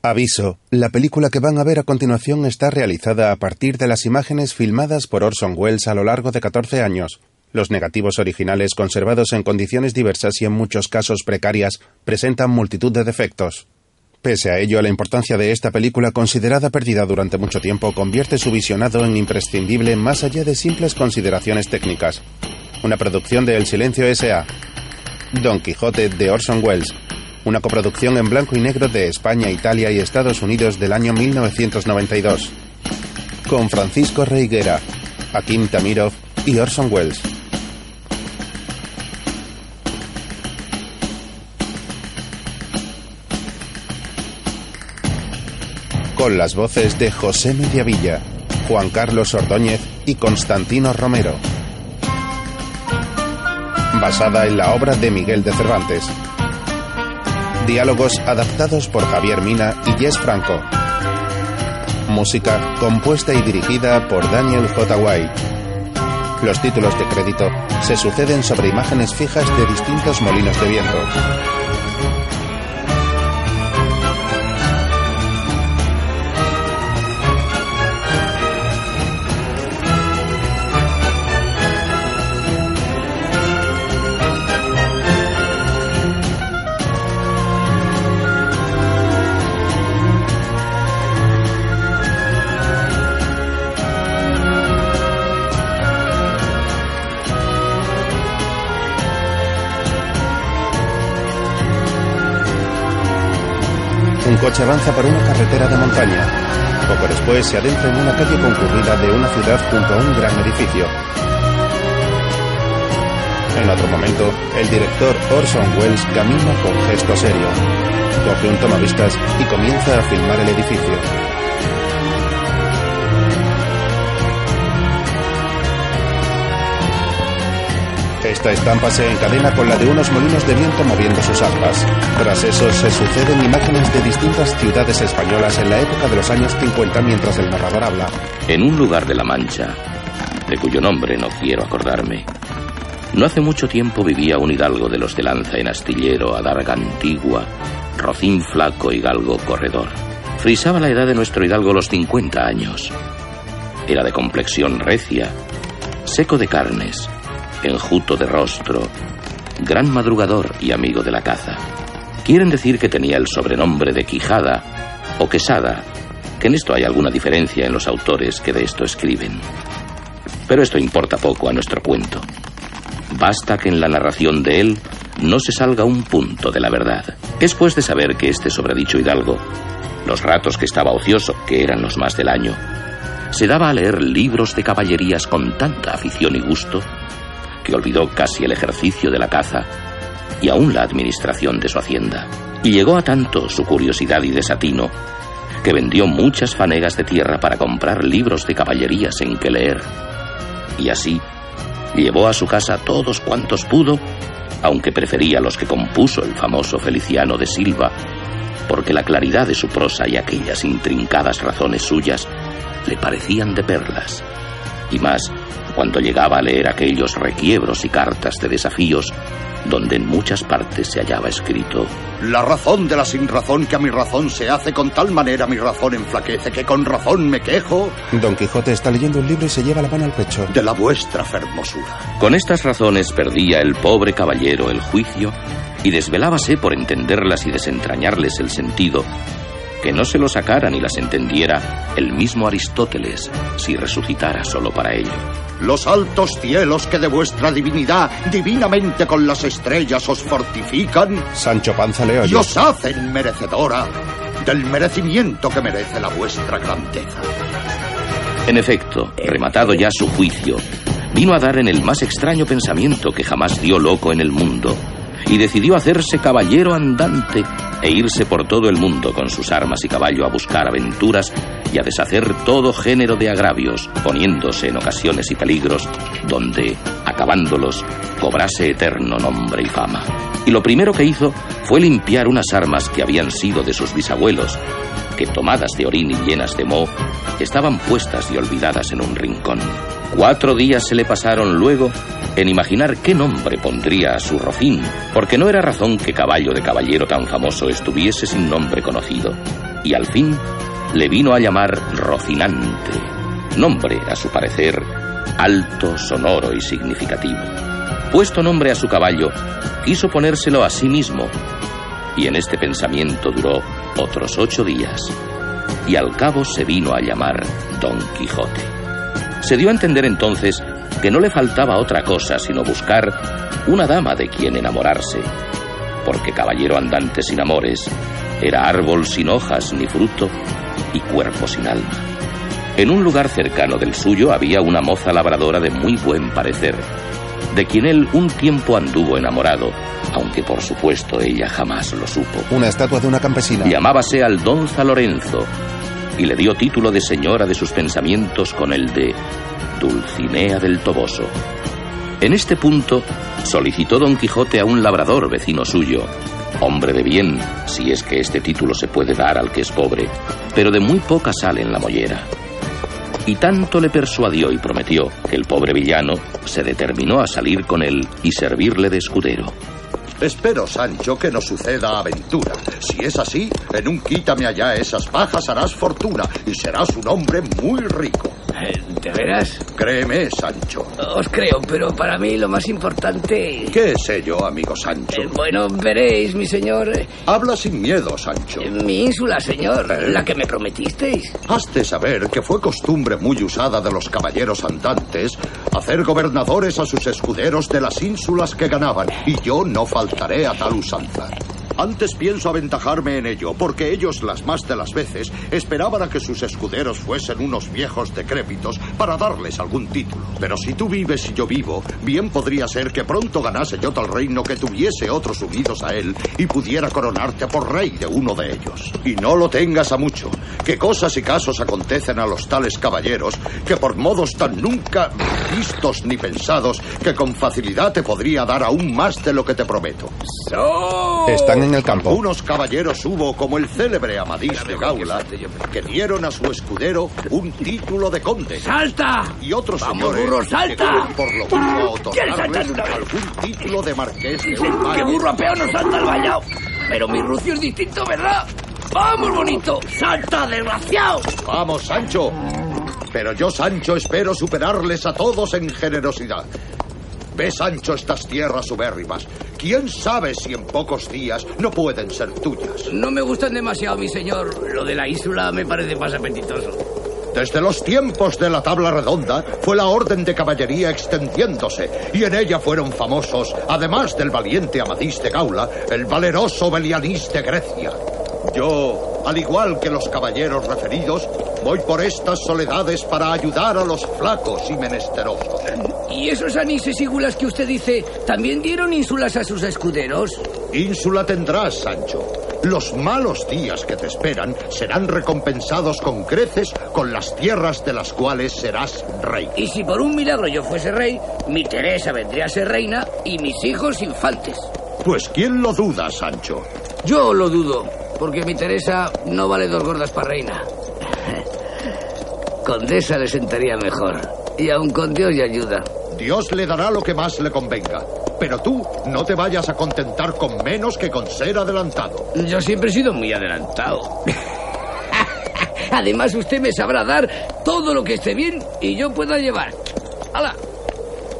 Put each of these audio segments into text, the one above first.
Aviso, la película que van a ver a continuación está realizada a partir de las imágenes filmadas por Orson Welles a lo largo de 14 años. Los negativos originales, conservados en condiciones diversas y en muchos casos precarias, presentan multitud de defectos. Pese a ello, la importancia de esta película, considerada perdida durante mucho tiempo, convierte su visionado en imprescindible más allá de simples consideraciones técnicas. Una producción de El Silencio S.A. Don Quijote de Orson Welles, una coproducción en blanco y negro de España, Italia y Estados Unidos del año 1992, con Francisco Reiguera, Akim Tamirov y Orson Welles. Con las voces de José Mediavilla, Juan Carlos Ordóñez y Constantino Romero. Basada en la obra de Miguel de Cervantes. Diálogos adaptados por Javier Mina y Jess Franco. Música compuesta y dirigida por Daniel J. White. Los títulos de crédito se suceden sobre imágenes fijas de distintos molinos de viento. Coche avanza por una carretera de montaña. Poco después se adentra en una calle concurrida de una ciudad junto a un gran edificio. En otro momento, el director Orson Welles camina con gesto serio. Coge un tomavistas y comienza a filmar el edificio. Esta estampa se encadena con la de unos molinos de viento moviendo sus aspas. Tras eso se suceden imágenes de distintas ciudades españolas en la época de los años 50 mientras el narrador habla. En un lugar de la Mancha, de cuyo nombre no quiero acordarme, no hace mucho tiempo vivía un hidalgo de los de lanza en astillero, adarga antigua, rocín flaco y galgo corredor. Frisaba la edad de nuestro hidalgo los 50 años. Era de complexión recia, seco de carnes, enjuto de rostro, gran madrugador y amigo de la caza. Quieren decir que tenía el sobrenombre de Quijada o Quesada, que en esto hay alguna diferencia en los autores que de esto escriben. Pero esto importa poco a nuestro cuento. Basta que en la narración de él no se salga un punto de la verdad. Es pues de saber que este sobredicho hidalgo, los ratos que estaba ocioso, que eran los más del año, se daba a leer libros de caballerías con tanta afición y gusto que olvidó casi el ejercicio de la caza y aún la administración de su hacienda. Y llegó a tanto su curiosidad y desatino que vendió muchas fanegas de tierra para comprar libros de caballerías en que leer. Y así llevó a su casa todos cuantos pudo, aunque prefería los que compuso el famoso Feliciano de Silva, porque la claridad de su prosa y aquellas intrincadas razones suyas le parecían de perlas. Y más, cuando llegaba a leer aquellos requiebros y cartas de desafíos donde en muchas partes se hallaba escrito La razón de la sin razón que a mi razón se hace con tal manera mi razón enflaquece que con razón me quejo Don Quijote está leyendo un libro y se lleva la mano al pecho. de la vuestra fermosura. Con estas razones perdía el pobre caballero el juicio y desvelábase por entenderlas y desentrañarles el sentido, que no se lo sacara ni las entendiera el mismo Aristóteles si resucitara solo para ello. Los altos cielos que de vuestra divinidad divinamente con las estrellas os fortifican Sancho Panza le y oye. os hacen merecedora del merecimiento que merece la vuestra grandeza. En efecto, rematado ya su juicio, vino a dar en el más extraño pensamiento que jamás dio loco en el mundo, y decidió hacerse caballero andante e irse por todo el mundo con sus armas y caballo a buscar aventuras y a deshacer todo género de agravios, poniéndose en ocasiones y peligros donde, acabándolos, cobrase eterno nombre y fama. Y lo primero que hizo fue limpiar unas armas que habían sido de sus bisabuelos, que tomadas de orín y llenas de moho, estaban puestas y olvidadas en un rincón. Cuatro días se le pasaron luego en imaginar qué nombre pondría a su rocín, porque no era razón que caballo de caballero tan famoso estuviese sin nombre conocido. y al fin le vino a llamar Rocinante, nombre, a su parecer, alto, sonoro y significativo. Puesto nombre a su caballo, quiso ponérselo a sí mismo, y en este pensamiento duró otros ocho días, y al cabo se vino a llamar Don Quijote. Se dio a entender entonces que no le faltaba otra cosa sino buscar una dama de quien enamorarse, porque caballero andante sin amores era árbol sin hojas ni fruto y cuerpo sin alma. En un lugar cercano del suyo había una moza labradora de muy buen parecer, de quien él un tiempo anduvo enamorado, aunque por supuesto ella jamás lo supo. Una estatua de una campesina. Llamábase Aldonza Lorenzo y le dio título de señora de sus pensamientos con el de Dulcinea del Toboso. En este punto solicitó don Quijote a un labrador vecino suyo, hombre de bien, si es que este título se puede dar al que es pobre, pero de muy poca sal en la mollera. Y tanto le persuadió y prometió que el pobre villano se determinó a salir con él y servirle de escudero. Espero, Sancho, que no suceda aventura. Si es así, en un quítame allá esas bajas harás fortuna y serás un hombre muy rico. ¿De veras? Créeme, Sancho. Os creo, pero para mí lo más importante... ¿Qué sé yo, amigo Sancho? Eh, bueno, veréis, mi señor... Habla sin miedo, Sancho. eh, mi ínsula, señor, Eh. la que me prometisteis. Has de saber que fue costumbre muy usada de los caballeros andantes hacer gobernadores a sus escuderos de las ínsulas que ganaban, y yo no faltaré a tal usanza. Antes pienso aventajarme en ello, porque ellos las más de las veces esperaban a que sus escuderos fuesen unos viejos decrépitos para darles algún título. Pero si tú vives y yo vivo, bien podría ser que pronto ganase yo tal reino que tuviese otros unidos a él y pudiera coronarte por rey de uno de ellos. Y no lo tengas a mucho, que cosas y casos acontecen a los tales caballeros que por modos tan nunca vistos ni pensados que con facilidad te podría dar aún más de lo que te prometo. Están en el campo. Unos caballeros hubo como el célebre Amadís de Gaula que dieron a su escudero un título de conde. ¡Salta! Y otros ¡Vamos, señores burro, salta! por lo mismo a algún título de marqués de Dicen un que burro apeo no salta al vallado. Pero mi rucio es distinto, ¿verdad? ¡Vamos, bonito! ¡Salta, desgraciado! Vamos, Sancho. Pero yo, Sancho, espero superarles a todos en generosidad. Ve, Sancho, estas tierras subérrimas. ¿Quién sabe si en pocos días no pueden ser tuyas? No me gustan demasiado, mi señor. Lo de la ínsula me parece más apetitoso. Desde los tiempos de la tabla redonda fue la orden de caballería extendiéndose y en ella fueron famosos, además del valiente Amadís de Gaula, el valeroso Belianís de Grecia. Yo, al igual que los caballeros referidos, voy por estas soledades para ayudar a los flacos y menesterosos. ¿Y esos anises y gulas que usted dice también dieron ínsulas a sus escuderos? Ínsula tendrás, Sancho. Los malos días que te esperan serán recompensados con creces con las tierras de las cuales serás rey. Y si por un milagro yo fuese rey, mi Teresa vendría a ser reina y mis hijos infantes. Pues quién lo duda, Sancho. Yo lo dudo, porque mi Teresa no vale dos gordas para reina. Condesa le sentaría mejor. Y aun con Dios y ayuda. Dios le dará lo que más le convenga. Pero tú no te vayas a contentar con menos que con ser adelantado. Yo siempre he sido muy adelantado. Además, usted me sabrá dar todo lo que esté bien y yo pueda llevar. ¡Hala!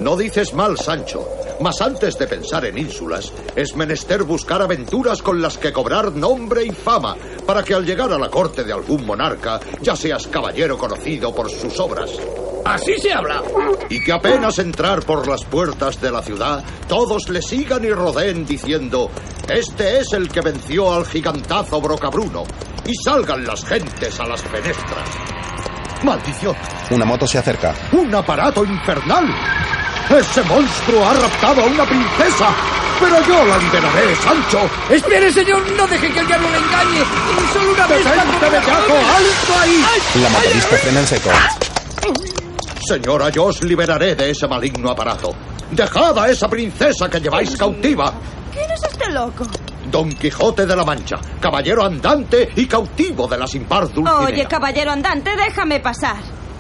No dices mal, Sancho. Mas antes de pensar en ínsulas, es menester buscar aventuras con las que cobrar nombre y fama, para que al llegar a la corte de algún monarca ya seas caballero conocido por sus obras. Así se habla. Y que apenas entrar por las puertas de la ciudad, todos le sigan y rodeen diciendo, este es el que venció al gigantazo Brocabruno, y salgan las gentes a las fenestras. ¡Maldición! Una moto se acerca. ¡Un aparato infernal! ¡Ese monstruo ha raptado a una princesa! ¡Pero yo la liberaré, Sancho! Espere, señor, no deje que el diablo le engañe. Y solo una vez. ¡Detente, bellaco! ¡Alto ahí! La motorista frena en seco. Señora, yo os liberaré de ese maligno aparato. Dejad a esa princesa que lleváis cautiva. ¿Quién es este loco? Don Quijote de la Mancha, caballero andante y cautivo de la sin par. Oye, caballero andante, déjame pasar.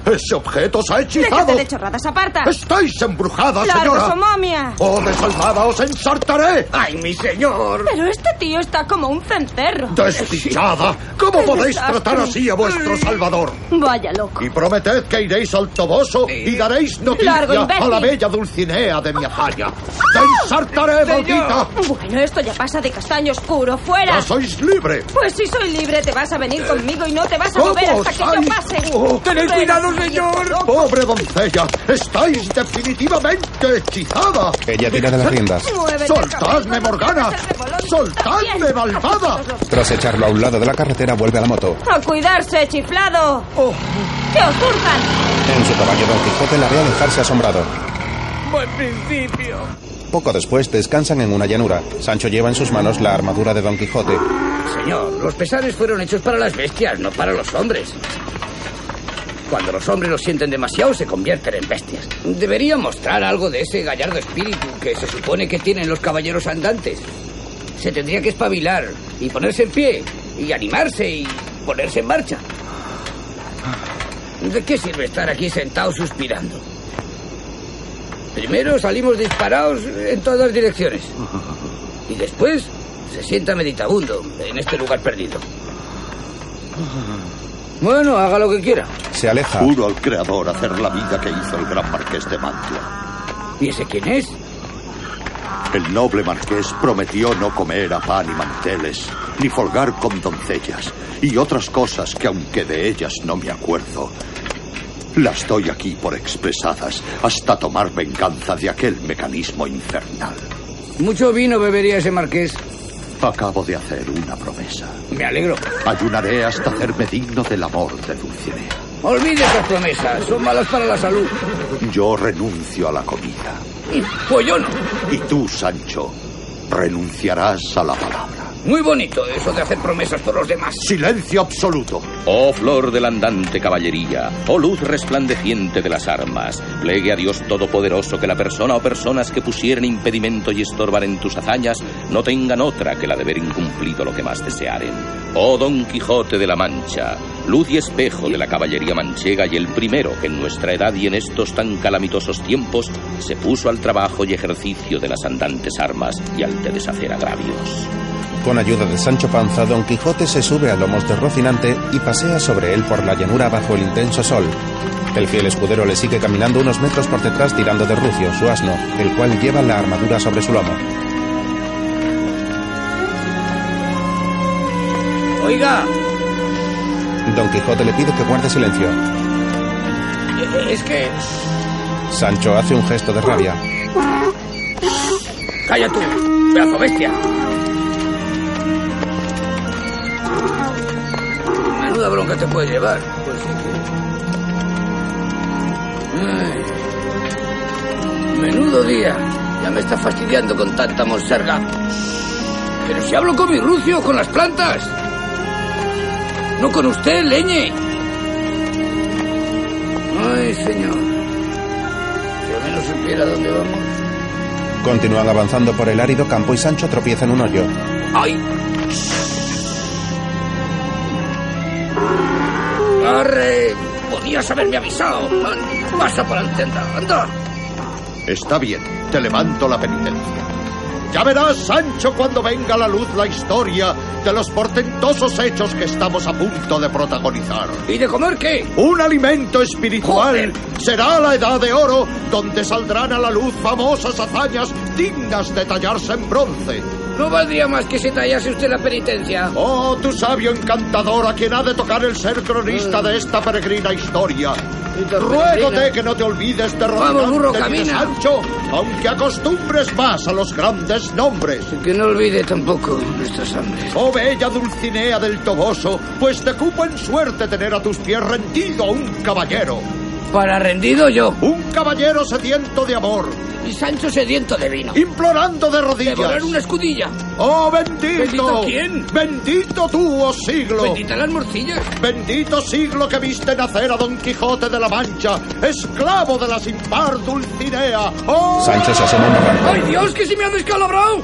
Ese objeto se ha Déjate hechizado. de chorradas, aparta. Estáis embrujada, ¡Largo, señora. momia! ¡Oh, desalmada, os ensartaré! ¡Ay, mi señor! Pero este tío está como un cencerro. ¡Desdichada! ¿Cómo ¡Qué podéis desastre! tratar así a vuestro salvador? Vaya loco. Y prometed que iréis al Toboso y daréis noticia Largo, a la bella Dulcinea de mi hazaña. ¡Te ensartaré, maldita! Bueno, esto ya pasa de castaño oscuro. ¡Fuera! ¡Ya sois libre! Pues si soy libre, te vas a venir conmigo y no te vas a ¿Cómo mover hasta que yo pase. Oh, ¡Tened cuidado, señor! ¡Pobre doncella! ¡Estáis definitivamente hechizada! Ella tira de las riendas. ¡Soltadme, Morgana! ¡Soltadme, malvada! Tras echarlo a un lado de la carretera, vuelve a la moto. ¡A cuidarse, chiflado! ¡Que os! En su caballo, Don Quijote la ve alejarse asombrado. ¡Buen principio! Poco después descansan en una llanura. Sancho lleva en sus manos la armadura de Don Quijote. Señor, los pesares fueron hechos para las bestias, no para los hombres. Cuando los hombres los sienten demasiado, se convierten en bestias. Debería mostrar algo de ese gallardo espíritu que se supone que tienen los caballeros andantes. Se tendría que espabilar y ponerse en pie y animarse y ponerse en marcha. ¿De qué sirve estar aquí sentado suspirando? Primero salimos disparados en todas direcciones. Y después se sienta meditabundo en este lugar perdido. Bueno, haga lo que quiera. Se aleja. Juro al creador hacer la vida que hizo el gran marqués de Mantua. ¿Y ese quién es? El noble marqués prometió no comer a pan y manteles, ni folgar con doncellas, y otras cosas que aunque de ellas no me acuerdo, las doy aquí por expresadas hasta tomar venganza de aquel mecanismo infernal. Mucho vino bebería ese marqués. Acabo de hacer una promesa. Me alegro. Ayunaré hasta hacerme digno del amor de Dulcinea. Olvide esas promesas, son malas para la salud. Yo renuncio a la comida. Pues yo no. Y tú, Sancho, renunciarás a la palabra. Muy bonito eso de hacer promesas por los demás. Silencio absoluto. Oh flor de la andante caballería, oh luz resplandeciente de las armas, plegue a Dios Todopoderoso que la persona o personas que pusieren impedimento y estorbar en tus hazañas no tengan otra que la de ver incumplido lo que más desearen. Oh Don Quijote de la Mancha, luz y espejo de la caballería manchega y el primero que en nuestra edad y en estos tan calamitosos tiempos se puso al trabajo y ejercicio de las andantes armas y al de deshacer agravios. Con ayuda de Sancho Panza, Don Quijote se sube a lomos de Rocinante y pasea sobre él por la llanura bajo el intenso sol. El fiel escudero le sigue caminando unos metros por detrás tirando de Rucio, su asno, el cual lleva la armadura sobre su lomo. Oiga, Don Quijote le pide que guarde silencio. es que... Sancho hace un gesto de rabia. Calla tú, pedazo bestia. Menuda bronca te puede llevar. Pues sí que... Ay. Menudo día. Ya me está fastidiando con tanta monserga. Pero si hablo con mi rucio, con las plantas. No con usted, leñe. Ay, señor. Si al menos supiera dónde vamos. Continúan avanzando por el árido campo y Sancho tropieza en un hoyo. ¡Ay! ¡Arre! Podías haberme avisado. Pasa por el anda, anda. Está bien, te levanto la penitencia. Ya verás, Sancho, cuando venga a la luz la historia de los portentosos hechos que estamos a punto de protagonizar. ¿Y de comer qué? Un alimento espiritual Joder. será la edad de oro donde saldrán a la luz famosas hazañas dignas de tallarse en bronce. No valdría más que se tallase usted la penitencia. Oh, tu sabio encantador, a quien ha de tocar el ser cronista de esta peregrina historia. Ruégote que no te olvides de Vamos, burro, y de camina. Sancho, aunque acostumbres más a los grandes nombres. Que no olvide tampoco nuestras hambres. Oh bella Dulcinea del Toboso, pues te cupo en suerte tener a tus pies rendido a un caballero. Para rendido yo. Un caballero sediento de amor, Y Sancho sediento de vino. implorando de rodillas. Devorar una escudilla. ¡Oh, bendito! ¿Bendito quién? ¡Bendito tú, oh siglo! Bendita las morcillas. Bendito siglo que viste nacer a Don Quijote de la Mancha, esclavo de la sin par Dulcinea. ¡Oh! Sancho se asoma. ¡Ay, Dios, que se me ha descalabrado!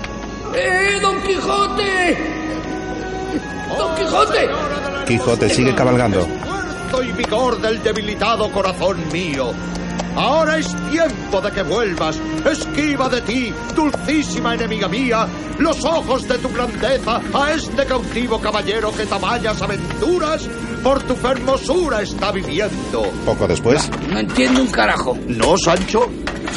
¡Eh, Don Quijote! ¡Don Quijote! Quijote sigue cabalgando. Y vigor del debilitado corazón mío. Ahora es tiempo de que vuelvas. Esquiva de ti, dulcísima enemiga mía, los ojos de tu grandeza a este cautivo caballero que tamañas aventuras por tu hermosura está viviendo. Poco después, No entiendo un carajo. ¿No, Sancho?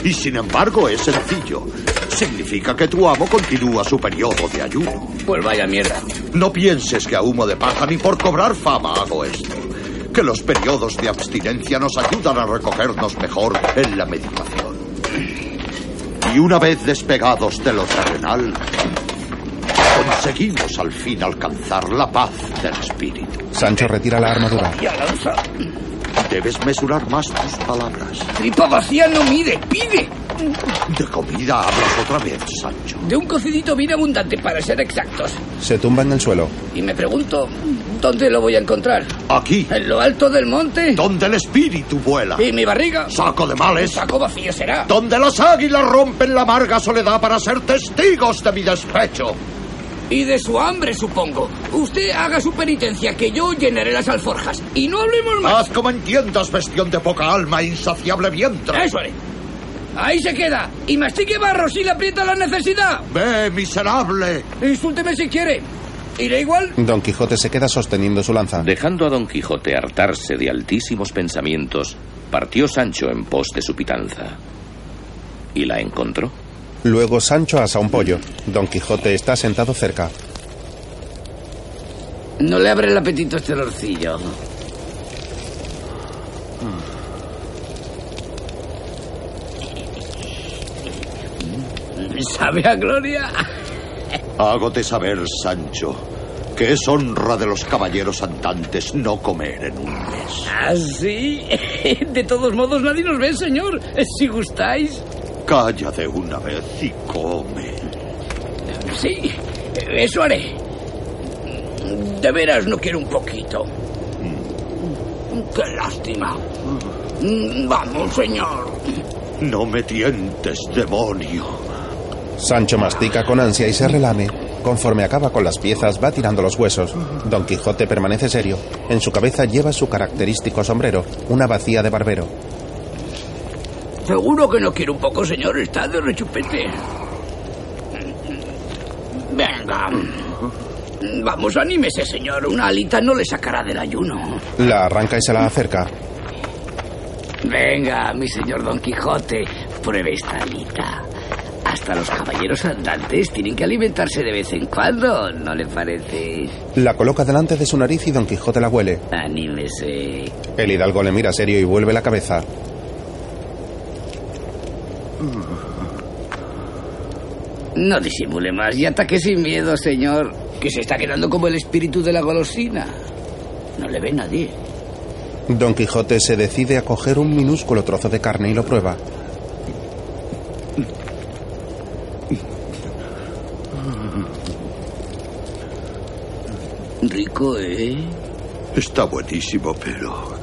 Y sin embargo es sencillo. Significa que tu amo continúa su periodo de ayuno. Pues vaya mierda. No pienses que a humo de paja ni por cobrar fama hago esto. Que los periodos de abstinencia nos ayudan a recogernos mejor en la meditación. Y una vez despegados de lo terrenal, conseguimos al fin alcanzar la paz del espíritu. Sancho retira la armadura. Ya lanza. Debes mesurar más tus palabras. Tripa vacía no mide, pide. De comida hablas otra vez, Sancho. De un cocidito bien abundante, para ser exactos. Se tumba en el suelo. Y me pregunto, ¿dónde lo voy a encontrar? Aquí, ¿En lo alto del monte? donde el espíritu vuela. ¿Y mi barriga? Saco de males. Saco vacío será. Donde las águilas rompen la amarga soledad para ser testigos de mi despecho. Y de su hambre, supongo. Usted haga su penitencia, que yo llenaré las alforjas. Y no hablemos más. Haz como entiendas, bestión de poca alma, insaciable vientre. Eso haré. Ahí se queda. Y mastique barro si le aprieta la necesidad. Ve, miserable. Insúlteme si quiere. Iré igual. Don Quijote se queda sosteniendo su lanza. Dejando a Don Quijote hartarse de altísimos pensamientos, partió Sancho en pos de su pitanza. ¿Y la encontró? Luego Sancho asa un pollo. Don Quijote está sentado cerca. No le abre el apetito este lorcillo. ¿Sabe a gloria? Hágote saber, Sancho, que es honra de los caballeros andantes no comer en un mes. ¿Ah, sí? De todos modos, nadie nos ve, señor. Si gustáis. Calla de una vez y come. Sí, eso haré. De veras no quiero un poquito. Qué lástima. Vamos, señor. No me tientes, demonio. Sancho mastica con ansia y se relame. Conforme acaba con las piezas, va tirando los huesos. Don Quijote permanece serio. En su cabeza lleva su característico sombrero, una vacía de barbero. Seguro que no quiere un poco, señor. Está de rechupete. Venga. Vamos, anímese, señor. Una alita no le sacará del ayuno. La arranca y se la acerca. Venga, mi señor Don Quijote, pruebe esta alita. Hasta los caballeros andantes tienen que alimentarse de vez en cuando, ¿no le parece? La coloca delante de su nariz y Don Quijote la huele. Anímese. El hidalgo le mira serio y vuelve la cabeza. No disimule más y ataque sin miedo, señor, que se está quedando como el espíritu de la golosina. No le ve nadie. Don Quijote se decide a coger un minúsculo trozo de carne y lo prueba. Rico, ¿eh? Está buenísimo, pero...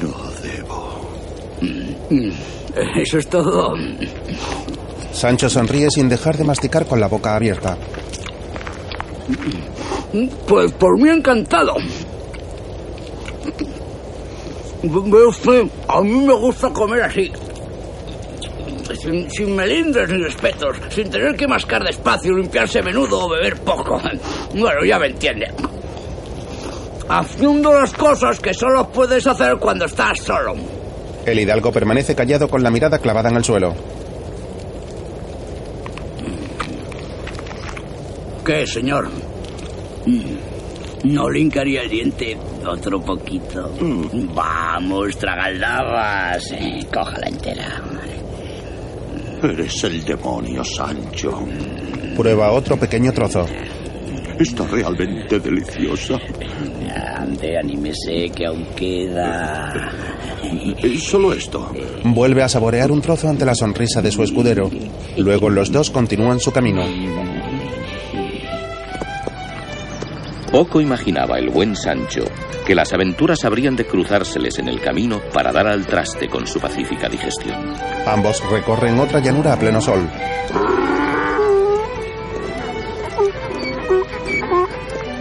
No debo. Eso es todo. Sancho sonríe sin dejar de masticar con la boca abierta. Pues por mí encantado. Ve usted, a mí me gusta comer así. Sin, sin melindres ni respetos, sin tener que mascar despacio, limpiarse menudo o beber poco. Bueno, ya me entiende. Haciendo las cosas que solo puedes hacer cuando estás solo. El hidalgo permanece callado con la mirada clavada en el suelo. ¿Qué, señor? ¿No le hincaría el diente otro poquito? Vamos, tragaldabas. Eh, cójala entera. Eres el demonio, Sancho. Prueba otro pequeño trozo. Está realmente deliciosa. Ande, anímese, que aún queda. Y solo esto. Vuelve a saborear un trozo ante la sonrisa de su escudero. Luego los dos continúan su camino. Poco imaginaba el buen Sancho que las aventuras habrían de cruzárseles en el camino para dar al traste con su pacífica digestión. Ambos recorren otra llanura a pleno sol.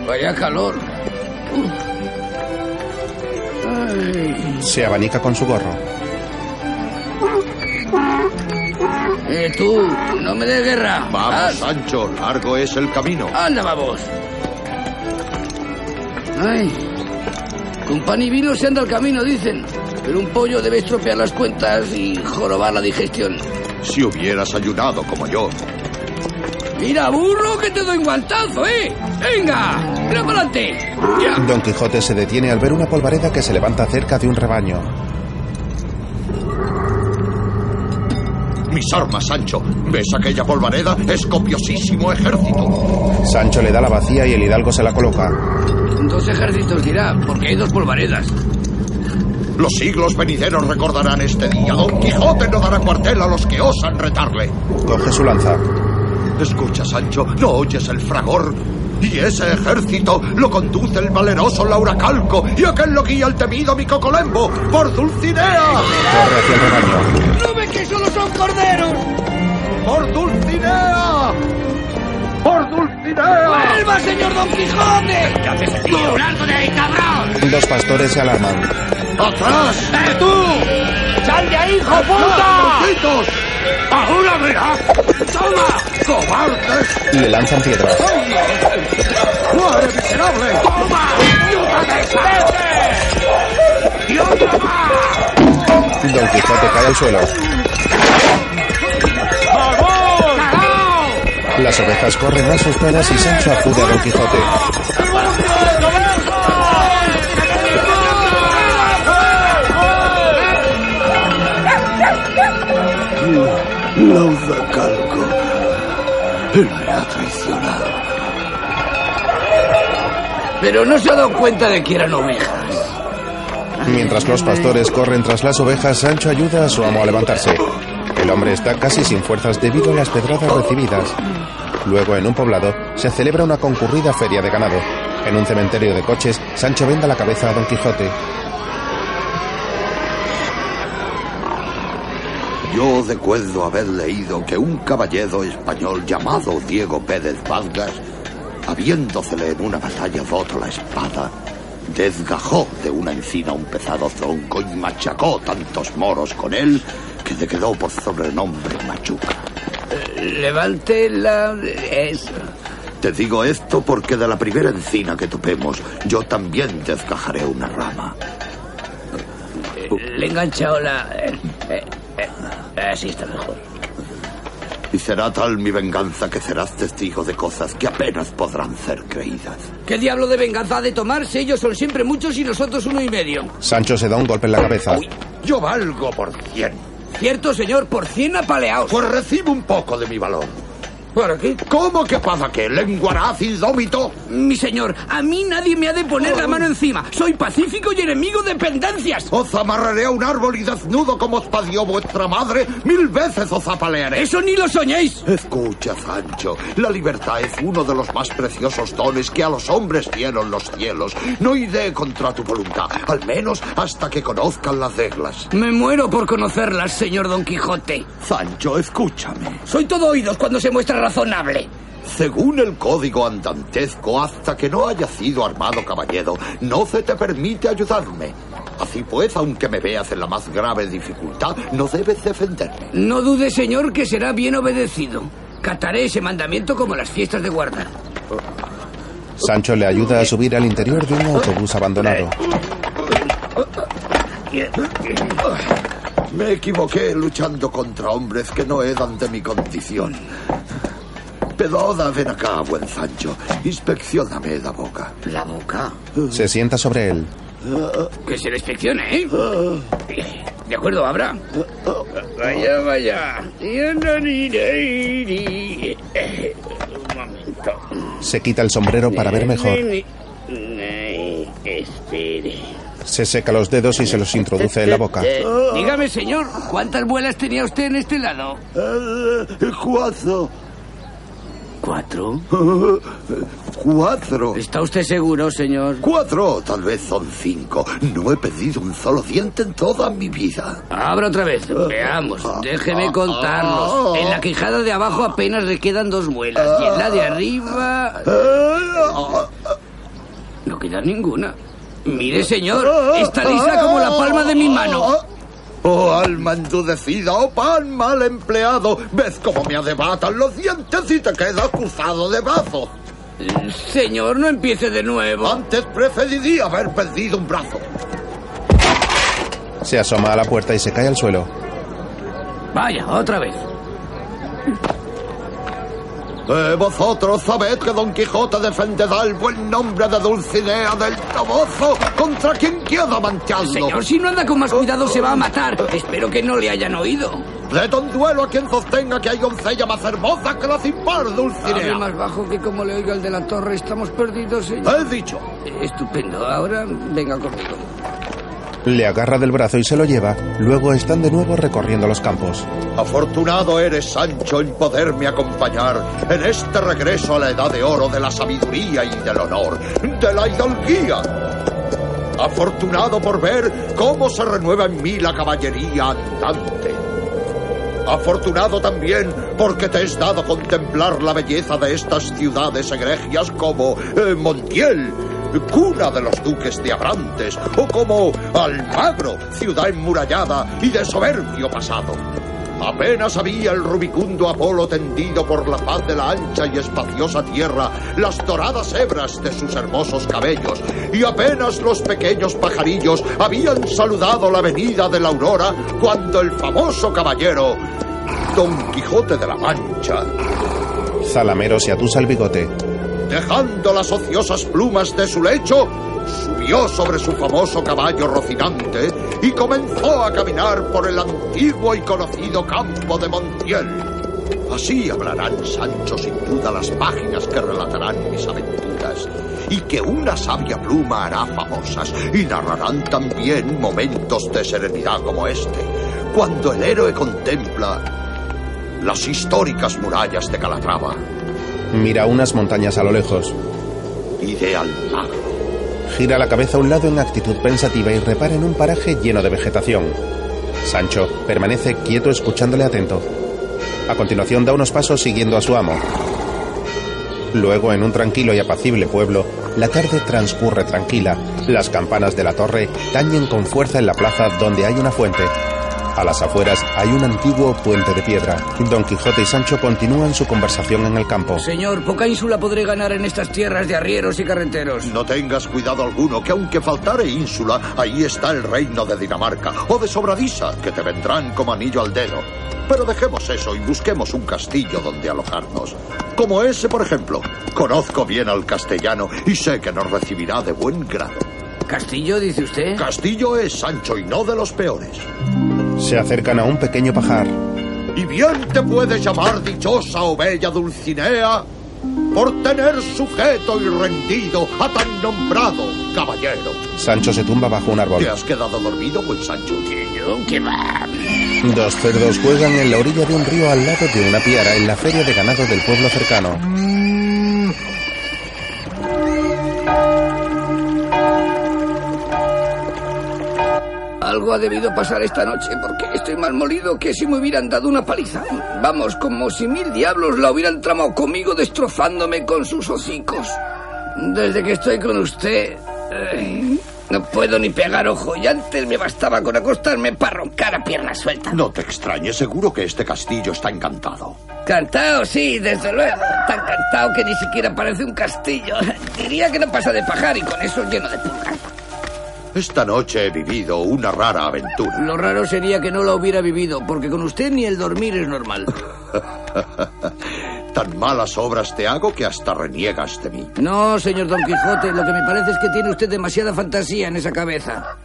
Vaya calor. Se abanica con su gorro. Eh, tú, no me des guerra. Vamos, Sancho, largo es el camino. Anda, vamos. Ay, con pan y vino se anda el camino, dicen. Pero un pollo debe estropear las cuentas y jorobar la digestión. Si hubieras ayunado como yo. Mira, burro, que te doy un guantazo, ¿eh? ¡Venga! ¡Mira para adelante! ¡Ya! Don Quijote se detiene al ver una polvareda que se levanta cerca de un rebaño. Mis armas, Sancho. ¿Ves aquella polvareda? Es copiosísimo ejército. Sancho le da la vacía y el hidalgo se la coloca. Dos ejércitos dirá, porque hay dos polvaredas. Los siglos venideros recordarán este día. Don Quijote no dará cuartel a los que osan retarle. Coge su lanza. Escucha, Sancho, ¿no oyes el fragor? Y ese ejército lo conduce el valeroso Lauracalco y aquel lo guía el temido Micocolembo por Dulcinea. Corre hacia el rebaño. ¿No ven que solo son corderos? ¡Por Dulcinea! ¡Por Dulcinea! ¡Vuelva, señor Don Quijote! ¿Qué haces aquí? ¡Largo de ahí, cabrón! Dos pastores se alarman. ¡Atrás! ¡Eh, tú! ¡Sal de ahí, hijo puta! ¡Ahora verás! ¡Toma! ¡Cobardes! Le lanzan piedras. ¡Muere, miserable! ¡Toma! ¡Ayúdame, vete! ¡Y otra más! Don Quijote cae al suelo. Las ovejas corren asustadas y Sancho acude a Don Quijote. Lauracalco. Él me ha traicionado. Pero no se ha dado cuenta de que eran ovejas. Mientras los pastores corren tras las ovejas, Sancho ayuda a su amo a levantarse. El hombre está casi sin fuerzas debido a las pedradas recibidas. Luego, en un poblado, se celebra una concurrida feria de ganado. En un cementerio de coches, Sancho venda la cabeza a Don Quijote. Yo recuerdo haber leído que un caballero español llamado Diego Pérez Vargas, habiéndosele en una batalla roto la espada, desgajó de una encina un pesado tronco y machacó tantos moros con él que le quedó por sobrenombre Machuca. Levante la... Eso. Te digo esto porque de la primera encina que topemos, yo también desgajaré una rama. Le he enganchado la... eh, eh, eh, así está mejor. Y será tal mi venganza que serás testigo de cosas que apenas podrán ser creídas. ¿Qué diablo de venganza ha de tomarse? Ellos son siempre muchos y nosotros uno y medio. Sancho se da un golpe en la cabeza. Yo valgo por cien. Cierto, señor, por cien apaleados. Pues recibe un poco de mi valor. ¿Para qué? ¿Cómo que para qué? ¿Lenguaraz indómito? Mi señor, a mí nadie me ha de poner la mano encima. Soy pacífico y enemigo de pendencias. Os amarraré a un árbol y desnudo como os padió vuestra madre, mil veces os apalearé. Eso ni lo soñéis. Escucha, Sancho, la libertad es uno de los más preciosos dones que a los hombres dieron los cielos. No iré contra tu voluntad, al menos hasta que conozcan las reglas. Me muero por conocerlas, señor Don Quijote. Sancho, escúchame. Soy todo oídos cuando se muestra razonable. Según el código andantesco, hasta que no haya sido armado caballero, no se te permite ayudarme. Así pues, aunque me veas en la más grave dificultad, no debes defenderme. No dude, señor, que será bien obedecido. Cataré ese mandamiento como las fiestas de guarda. Sancho le ayuda a subir al interior de un autobús abandonado. Me equivoqué luchando contra hombres que no eran de mi condición. Pero ahora ven acá, buen Sancho. Inspeccioname la boca. La boca. Se sienta sobre él. Que se la inspeccione, ¿eh? De acuerdo, Abra. Vaya, vaya. Un momento. Se quita el sombrero para ver mejor. Espere. Se seca los dedos y se los introduce en la boca. Eh, dígame, señor, ¿cuántas muelas tenía usted en este lado? Eh, cuatro. ¿Cuatro? Cuatro. ¿Está usted seguro, señor? Cuatro, tal vez son cinco. No he perdido un solo diente en toda mi vida. Abra otra vez. Veamos. Déjeme contarlos. En la quijada de abajo apenas le quedan dos muelas. Y en la de arriba... Eh, Lo que gravedad ninguna. Mire, señor, está lisa como la palma de mi mano. Oh, alma endudecida, oh pan mal empleado, ves cómo me adebatan los dientes y te quedas cruzado de brazos. Señor, no empiece de nuevo. Antes preferiría haber perdido un brazo. Se asoma a la puerta y se cae al suelo. Vaya, otra vez. Eh, vosotros sabed que Don Quijote defenderá el buen nombre de Dulcinea del Toboso contra quien quiera mancharlo. Señor, si no anda con más cuidado se va a matar. Espero que no le hayan oído. De don duelo a quien sostenga que hay doncella más hermosa que la sin par Dulcinea. más bajo que como le oiga el de la torre. Estamos perdidos, señor. He dicho. Estupendo. Ahora venga conmigo. Le agarra del brazo y se lo lleva. Luego están de nuevo recorriendo los campos. Afortunado eres, Sancho, en poderme acompañar en este regreso a la edad de oro de la sabiduría y del honor, de la hidalguía. Afortunado por ver cómo se renueva en mí la caballería andante. Afortunado también porque te es dado contemplar la belleza de estas ciudades egregias como eh, Montiel, cuna de los duques de Abrantes, o como Almagro, ciudad enmurallada y de soberbio pasado. Apenas había el rubicundo Apolo tendido por la faz de la ancha y espaciosa tierra las doradas hebras de sus hermosos cabellos, y apenas los pequeños pajarillos habían saludado la venida de la aurora cuando el famoso caballero Don Quijote de la Mancha, Zalamero se atusa el bigote. Dejando las ociosas plumas de su lecho, subió sobre su famoso caballo rocinante y comenzó a caminar por el antiguo y conocido campo de Montiel. Así hablarán, Sancho, sin duda las páginas que relatarán mis aventuras y que una sabia pluma hará famosas y narrarán también momentos de serenidad como este, cuando el héroe contempla las históricas murallas de Calatrava Mira unas montañas a lo lejos. Gira la cabeza a un lado en actitud pensativa y repara en un paraje lleno de vegetación. Sancho permanece quieto escuchándole atento. A continuación da unos pasos siguiendo a su amo. Luego, en un tranquilo y apacible pueblo, la tarde transcurre tranquila. Las campanas de la torre tañen con fuerza en la plaza donde hay una fuente. A las afueras hay un antiguo puente de piedra. Don Quijote y Sancho continúan su conversación en el campo. Señor, poca ínsula podré ganar en estas tierras de arrieros y carreteros. No tengas cuidado alguno, que aunque faltare ínsula, ahí está el reino de Dinamarca o de Sobradisa, que te vendrán como anillo al dedo. Pero dejemos eso y busquemos un castillo donde alojarnos. Como ese, por ejemplo. Conozco bien al castellano y sé que nos recibirá de buen grado. ¿Castillo, dice usted? Castillo es Sancho y no de los peores. Se acercan a un pequeño pajar. Y bien te puedes llamar dichosa o bella Dulcinea por tener sujeto y rendido a tan nombrado caballero. Sancho se tumba bajo un árbol. ¿Te has quedado dormido, buen Sancho? Yo, ¿Qué va? Dos cerdos juegan en la orilla de un río al lado de una piara en la feria de ganado del pueblo cercano. Algo ha debido pasar esta noche porque estoy más molido que si me hubieran dado una paliza. Vamos, como si mil diablos la hubieran tramado conmigo destrozándome con sus hocicos. Desde que estoy con usted... no puedo ni pegar ojo y antes me bastaba con acostarme para roncar a pierna suelta. No te extrañes, seguro que este castillo está encantado. Cantado, sí, desde luego. Tan cantado que ni siquiera parece un castillo. Diría que no pasa de pajar y con eso lleno de pulgas. Esta noche he vivido una rara aventura. Lo raro sería que no la hubiera vivido, porque con usted ni el dormir es normal. Tan malas obras te hago que hasta reniegas de mí. No, señor Don Quijote, lo que me parece es que tiene usted demasiada fantasía en esa cabeza.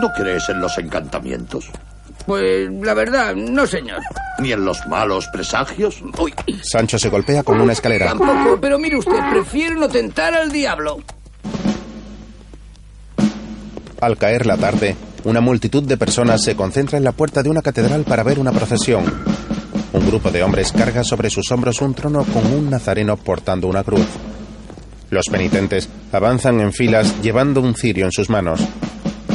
¿No crees en los encantamientos? Pues la verdad, no, señor. ¿Ni en los malos presagios? Uy, Sancho se golpea con una escalera. tampoco, pero mire usted, prefiero no tentar al diablo. Al caer la tarde, una multitud de personas se concentra en la puerta de una catedral para ver una procesión. Un grupo de hombres carga sobre sus hombros un trono con un nazareno portando una cruz. Los penitentes avanzan en filas llevando un cirio en sus manos.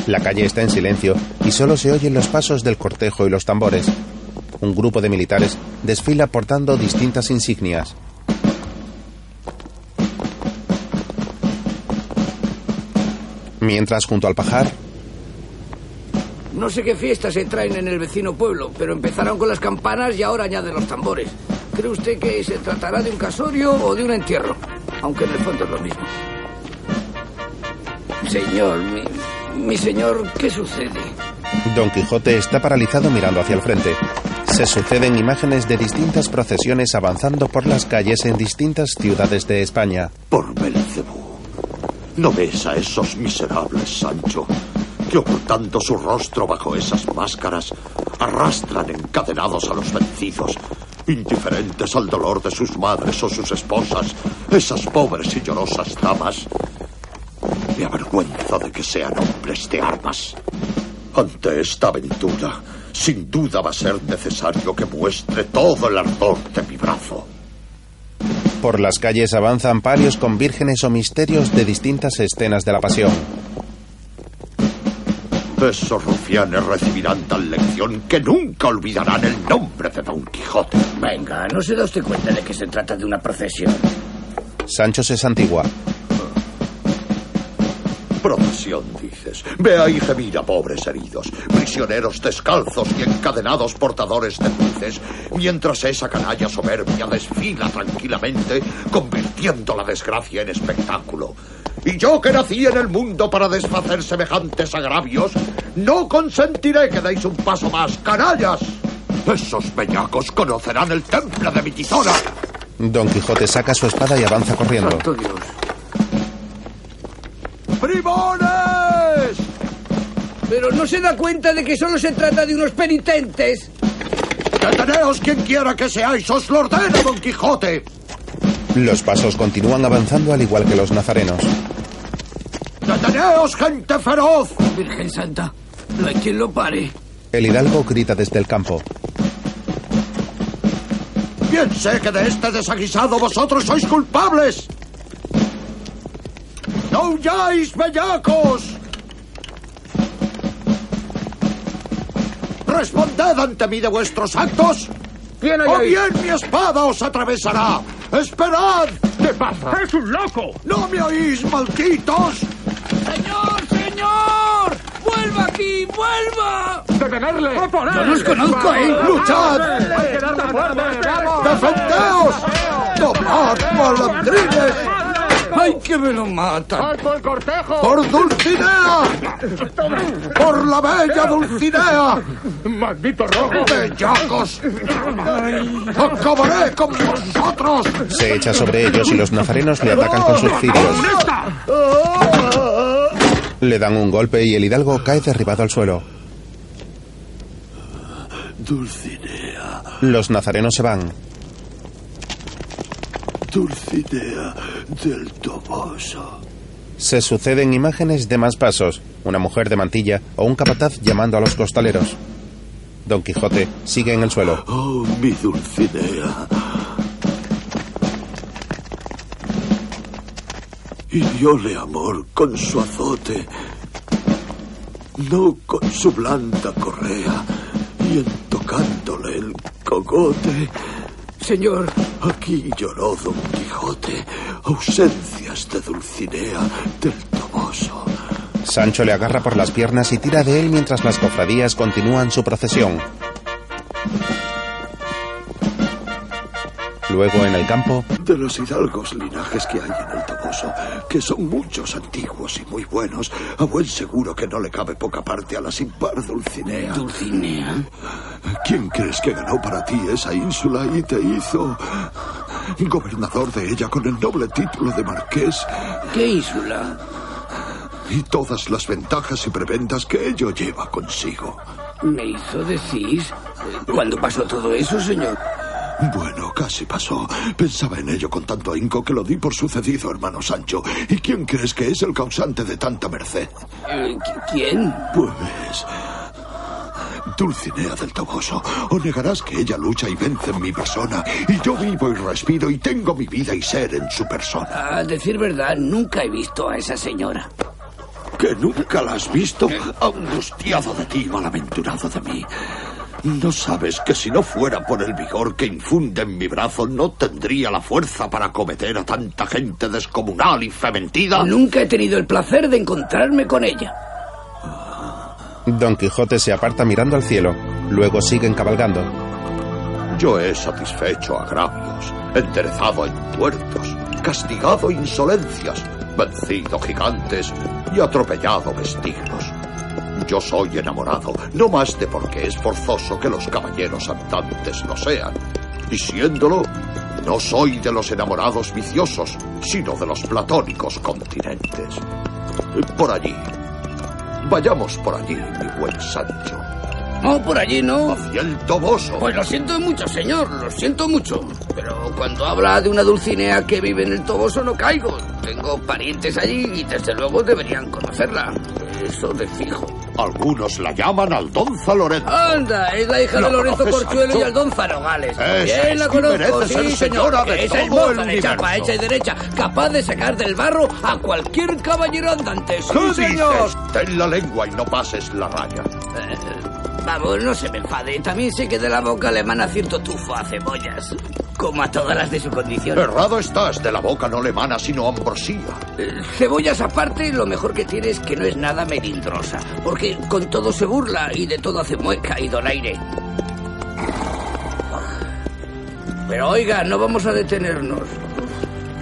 La calle está en silencio y solo se oyen los pasos del cortejo y los tambores. Un grupo de militares desfila portando distintas insignias. Mientras, junto al pajar, No sé qué fiestas se traen en el vecino pueblo, pero empezaron con las campanas y ahora añaden los tambores. ¿Cree usted que se tratará de un casorio o de un entierro? Aunque en el fondo es lo mismo. Señor, mi, mi señor, ¿qué sucede? Don Quijote está paralizado mirando hacia el frente. Se suceden imágenes de distintas procesiones avanzando por las calles en distintas ciudades de España. Por Belcebú. ¿No ves a esos miserables, Sancho? Que ocultando su rostro bajo esas máscaras, arrastran encadenados a los vencidos, indiferentes al dolor de sus madres o sus esposas, esas pobres y llorosas damas. Me avergüenza de que sean hombres de armas. Ante esta aventura, sin duda va a ser necesario que muestre todo el ardor de mi brazo. Por las calles avanzan parios con vírgenes o misterios de distintas escenas de la pasión. Esos rufianes recibirán tal lección que nunca olvidarán el nombre de Don Quijote. Venga, ¿no se da usted cuenta de que se trata de una procesión? Sancho se santigua. Procesión, dices. Ve ahí gemir a pobres heridos, prisioneros descalzos y encadenados portadores de cruces, mientras esa canalla soberbia desfila tranquilamente, convirtiendo la desgracia en espectáculo. Y yo que nací en el mundo para desfacer semejantes agravios, no consentiré que deis un paso más, canallas. Esos bellacos conocerán el temple de mi tizona. Don Quijote saca su espada y avanza corriendo. Santo Dios. ¡Bribones! Pero no se da cuenta de que solo se trata de unos penitentes. ¡Deteneos quien quiera que seáis! ¡Os lo ordeno, Don Quijote! Los pasos continúan avanzando al igual que los nazarenos. ¡Deteneos, gente feroz! Virgen Santa, no hay quien lo pare. El hidalgo grita desde el campo. Bien sé que de este desaguisado vosotros sois culpables. ¡No huyáis, bellacos! Responded ante mí de vuestros actos. ¿Quién hay ¡O ahí? bien mi espada os atravesará! ¡Esperad! ¿Qué pasa? ¡Es un loco! ¡No me oís, malditos! ¡Señor, señor! ¡Vuelva aquí, vuelva! ¡Detenerle! ¡A por No los conozco, ¿eh? ¡Luchad! ¡Defendeos! ¡Tomad, malandrines! ¡Ay, que me lo matan! ¡Alto el cortejo! ¡Por Dulcinea! ¡Por la bella Dulcinea! ¡Maldito rojo! ¡Bellacos! ¡Acabaré con vosotros! Se echa sobre ellos y los nazarenos le atacan con sus cirios. Le dan un golpe y el hidalgo cae derribado al suelo. Dulcinea, Los nazarenos se van. Dulcinea del Toboso. Se suceden imágenes de más pasos, una mujer de mantilla o un capataz llamando a los costaleros. Don Quijote sigue en el suelo. Oh, mi Dulcinea. Hirióle amor con su azote, no con su blanda correa, y en tocándole el cogote, Señor, aquí lloró Don Quijote, ausencias de Dulcinea del Toboso. Sancho le agarra por las piernas y tira de él mientras las cofradías continúan su procesión. Luego en el campo, De los hidalgos linajes que hay en el Que son muchos antiguos y muy buenos, a buen seguro que no le cabe poca parte a la sin par Dulcinea. Dulcinea. ¿Quién crees que ganó para ti esa ínsula y te hizo gobernador de ella con el noble título de marqués ¿Qué ínsula? y todas las ventajas y prebendas que ello lleva consigo? Me hizo decir. eh, ¿Cuándo pasó todo eso, señor? Bueno, casi pasó. Pensaba en ello con tanto ahínco que lo di por sucedido, hermano Sancho. ¿Y quién crees que es el causante de tanta merced? Eh, ¿qui- ¿Quién? Pues... Dulcinea del Toboso, o negarás que ella lucha y vence en mi persona, y yo vivo y respiro y tengo mi vida y ser en su persona. A decir verdad, nunca he visto a esa señora. ¿Que nunca la has visto? Angustiado de ti, malaventurado de mí. No sabes que si no fuera por el vigor que infunde en mi brazo, no tendría la fuerza para acometer a tanta gente descomunal y fementida. Nunca he tenido el placer de encontrarme con ella. Don Quijote se aparta mirando al cielo. Luego siguen cabalgando. Yo he satisfecho agravios, enderezado tuertos, castigado insolencias, vencido gigantes y atropellado vestiglos. Yo soy enamorado, no más de porque es forzoso que los caballeros andantes lo sean. Y siéndolo, no soy de los enamorados viciosos, sino de los platónicos continentes. Por allí. Vayamos por allí, mi buen Sancho. No, por allí no. Hacia el Toboso. Pues lo siento mucho, señor, lo siento mucho. Pero cuando habla de una dulcinea que vive en el Toboso no caigo. Tengo parientes allí y desde luego deberían conocerla. Eso de fijo. Algunos la llaman Aldonza Lorenzo. Anda, es la hija ¿La de Lorenzo Corchuelo y? Aldonza Nogales. Esa Bien, la es, y conozco, sí, ser señor. señora de Esa es todo el moza de chapa hecha y derecha, capaz de sacar del barro a cualquier caballero andante. Sí, ¿Qué señor. dices? Ten la lengua y no pases la raya. Eh, Vamos, no se me enfade. También sé que de la boca le emana cierto tufo a cebollas. Como a todas las de su condición. Errado estás, de la boca no le emana sino ambrosía. Eh, Cebollas aparte, lo mejor que tiene es que no es nada melindrosa. Porque con todo se burla y de todo hace mueca y donaire. Pero oiga, no vamos a detenernos.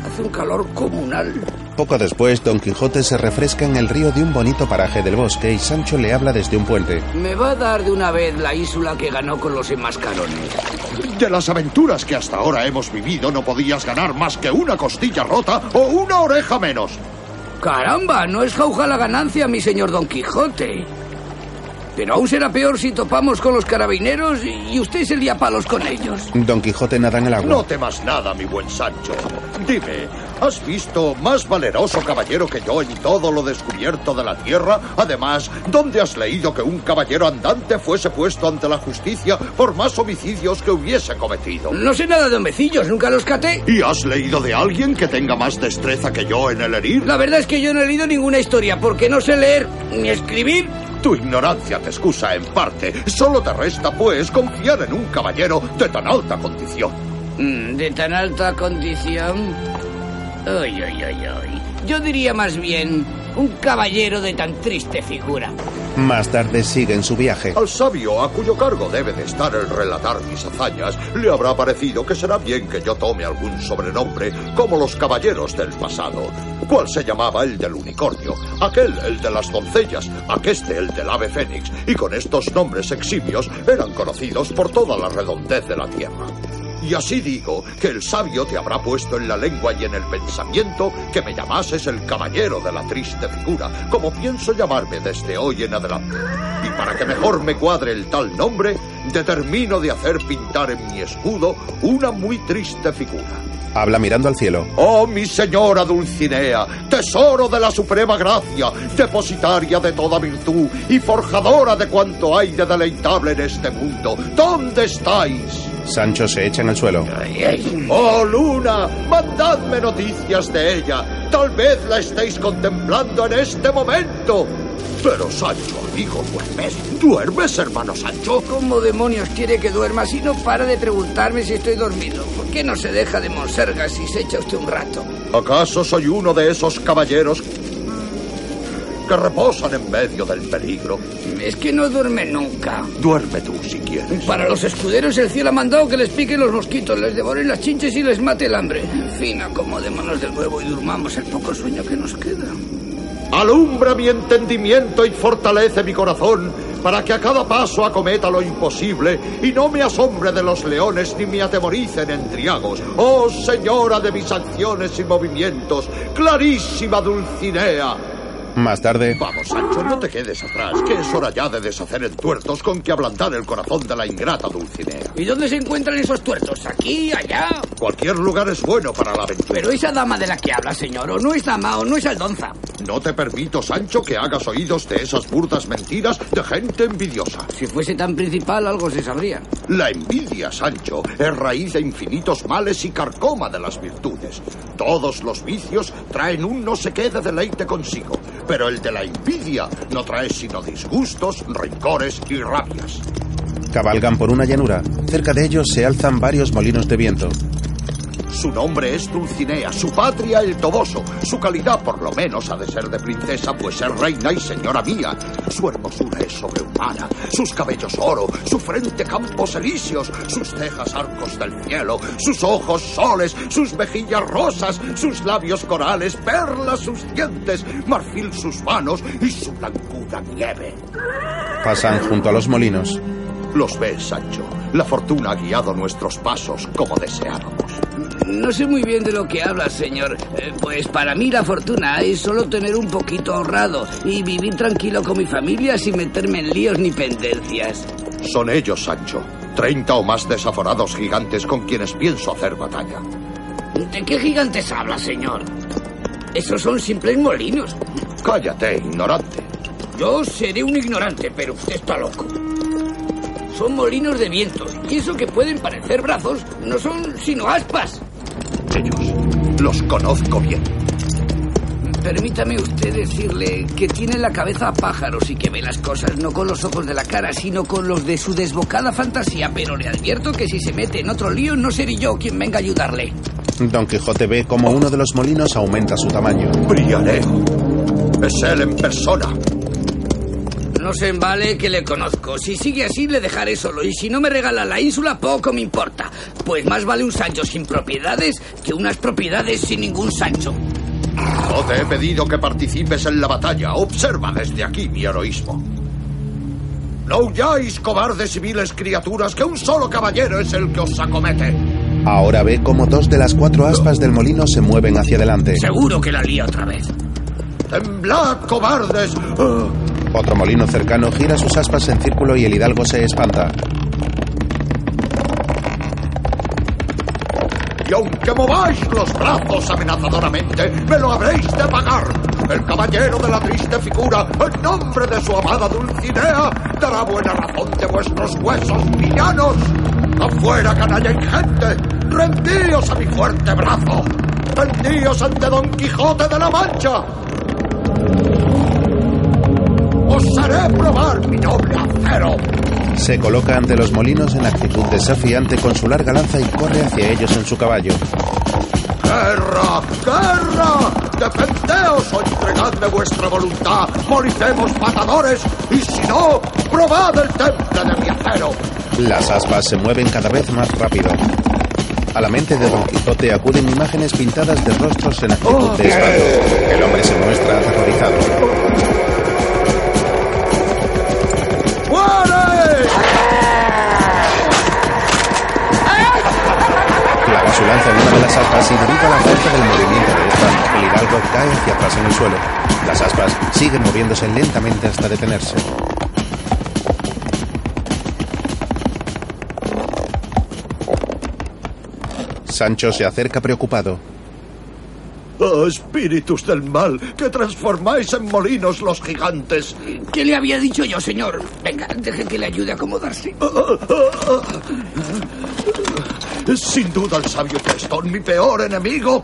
Hace un calor comunal. Poco después, Don Quijote se refresca en el río de un bonito paraje del bosque y Sancho le habla desde un puente. Me va a dar de una vez la ínsula que ganó con los enmascarones. De las aventuras que hasta ahora hemos vivido no podías ganar más que una costilla rota o una oreja menos. Caramba, no es jauja la ganancia, mi señor Don Quijote. Pero aún será peor si topamos con los carabineros y usted se lía palos con ellos. Don Quijote nada en el agua. No temas nada, mi buen Sancho. Dime, ¿has visto más valeroso caballero que yo en todo lo descubierto de la tierra? Además, ¿dónde has leído que un caballero andante fuese puesto ante la justicia por más homicidios que hubiese cometido? No sé nada de hombecillos, nunca los caté. ¿Y has leído de alguien que tenga más destreza que yo en el herir? La verdad es que yo no he leído ninguna historia porque no sé leer ni escribir. Tu ignorancia te excusa en parte. Solo te resta, pues, confiar en un caballero de tan alta condición. Mm, De tan alta condición. Ay, ay, ay, ay. Yo diría más bien un caballero de tan triste figura. Más tarde siguen su viaje. Al sabio a cuyo cargo debe de estar el relatar mis hazañas, le habrá parecido que será bien que yo tome algún sobrenombre como los caballeros del pasado. ¿Cuál se llamaba el del unicornio? Aquel el de las doncellas, aqueste el del ave fénix, y con estos nombres eximios eran conocidos por toda la redondez de la tierra. Y así digo que el sabio te habrá puesto en la lengua y en el pensamiento que me llamases el caballero de la triste figura, como pienso llamarme desde hoy en adelante. Y para que mejor me cuadre el tal nombre, determino de hacer pintar en mi escudo una muy triste figura. Habla mirando al cielo. Oh, mi señora Dulcinea, tesoro de la suprema gracia, depositaria de toda virtud y forjadora de cuanto hay de deleitable en este mundo, ¿dónde estáis? Sancho se echa en el suelo. Oh, Luna, mandadme noticias de ella. Tal vez la estéis contemplando en este momento. Pero Sancho, amigo, ¿duermes? ¿Duermes, hermano Sancho? ¿Cómo demonios quiere que duerma si no para de preguntarme si estoy dormido? ¿Por qué no se deja de monsergas si se echa usted un rato? ¿Acaso soy uno de esos caballeros que reposan en medio del peligro? Es que no duerme nunca. Duerme tú si quieres. Para los escuderos el cielo ha mandado que les piquen los mosquitos, les devoren las chinches y les mate el hambre. En fin, acomodémonos de nuevo y durmamos el poco sueño que nos queda. Alumbra mi entendimiento y fortalece mi corazón para que a cada paso acometa lo imposible y no me asombre de los leones ni me atemoricen entriagos. Oh señora de mis acciones y movimientos, clarísima Dulcinea. Más tarde, Vamos, Sancho, no te quedes atrás, que es hora ya de deshacer entuertos con que ablandar el corazón de la ingrata Dulcinea. ¿Y dónde se encuentran esos tuertos? ¿Aquí? ¿Allá? Cualquier lugar es bueno para la aventura. Pero esa dama de la que habla, señor, o no es dama o no es aldonza. No te permito, Sancho, que hagas oídos de esas burdas mentiras de gente envidiosa. Si fuese tan principal, algo se sabría. La envidia, Sancho, es raíz de infinitos males y carcoma de las virtudes. Todos los vicios traen un no sé qué de deleite consigo, pero el de la envidia no trae sino disgustos, rencores y rabias. Cabalgan por una llanura. Cerca de ellos se alzan varios molinos de viento. Su nombre es Dulcinea, su patria el Toboso. Su calidad por lo menos ha de ser de princesa, pues es reina y señora mía. Su hermosura es sobrehumana, sus cabellos oro, su frente campos elíseos, sus cejas arcos del cielo, sus ojos soles, sus mejillas rosas, sus labios corales, perlas sus dientes, marfil sus manos y su blancura nieve. Pasan junto a los molinos. Los ves, Sancho. La fortuna ha guiado nuestros pasos como deseábamos. No sé muy bien de lo que hablas, señor. Eh, pues para mí la fortuna es solo tener un poquito ahorrado y vivir tranquilo con mi familia sin meterme en líos ni pendencias. Son ellos, Sancho. Treinta o más desaforados gigantes con quienes pienso hacer batalla. ¿De qué gigantes habla, señor? Esos son simples molinos. Cállate, ignorante. Yo seré un ignorante, pero usted está loco. Son molinos de vientos, y eso que pueden parecer brazos no son sino aspas. Ellos. Los conozco bien. Permítame usted decirle que tiene la cabeza a pájaros y que ve las cosas no con los ojos de la cara, sino con los de su desbocada fantasía, pero le advierto que si se mete en otro lío no seré yo quien venga a ayudarle. Don Quijote ve como uno de los molinos aumenta su tamaño. Briareo. Es él en persona. No se embale que le conozco. Si sigue así, le dejaré solo. Y si no me regala la ínsula, poco me importa. Pues más vale un Sancho sin propiedades que unas propiedades sin ningún Sancho. No te he pedido que participes en la batalla. Observa desde aquí mi heroísmo. No huyáis, cobardes civiles criaturas, que un solo caballero es el que os acomete. Ahora ve como dos de las cuatro aspas del molino se mueven hacia adelante. Seguro que la lía otra vez. ¡Temblad, cobardes! Otro molino cercano gira sus aspas en círculo y el hidalgo se espanta. Y aunque mováis los brazos amenazadoramente, me lo habréis de pagar. El caballero de la triste figura, en nombre de su amada Dulcinea, dará buena razón de vuestros huesos villanos. ¡Afuera, canalla ingente! ¡Rendíos a mi fuerte brazo! ¡Rendíos ante Don Quijote de la Mancha! ¡Os haré probar mi noble acero! Se coloca ante los molinos en actitud desafiante con su larga lanza y corre hacia ellos en su caballo. ¡Guerra! ¡Guerra! ¡Defendeos o entregadme vuestra voluntad! ¡Moriremos matadores! ¡Y si no, probad el temple de mi acero! Las aspas se mueven cada vez más rápido. A la mente de Don Quijote acuden imágenes pintadas de rostros en actitud de espanto. El hombre se muestra aterrorizado. Su lanza en una de las aspas y debido a la fuerza del movimiento de esta, el hidalgo cae hacia atrás en el suelo. Las aspas siguen moviéndose lentamente hasta detenerse. Sancho se acerca preocupado. ¡Oh, espíritus del mal, que transformáis en molinos los gigantes! ¿Qué le había dicho yo, señor? Venga, deje que le ayude a acomodarse. Sin duda el sabio Prestón, mi peor enemigo,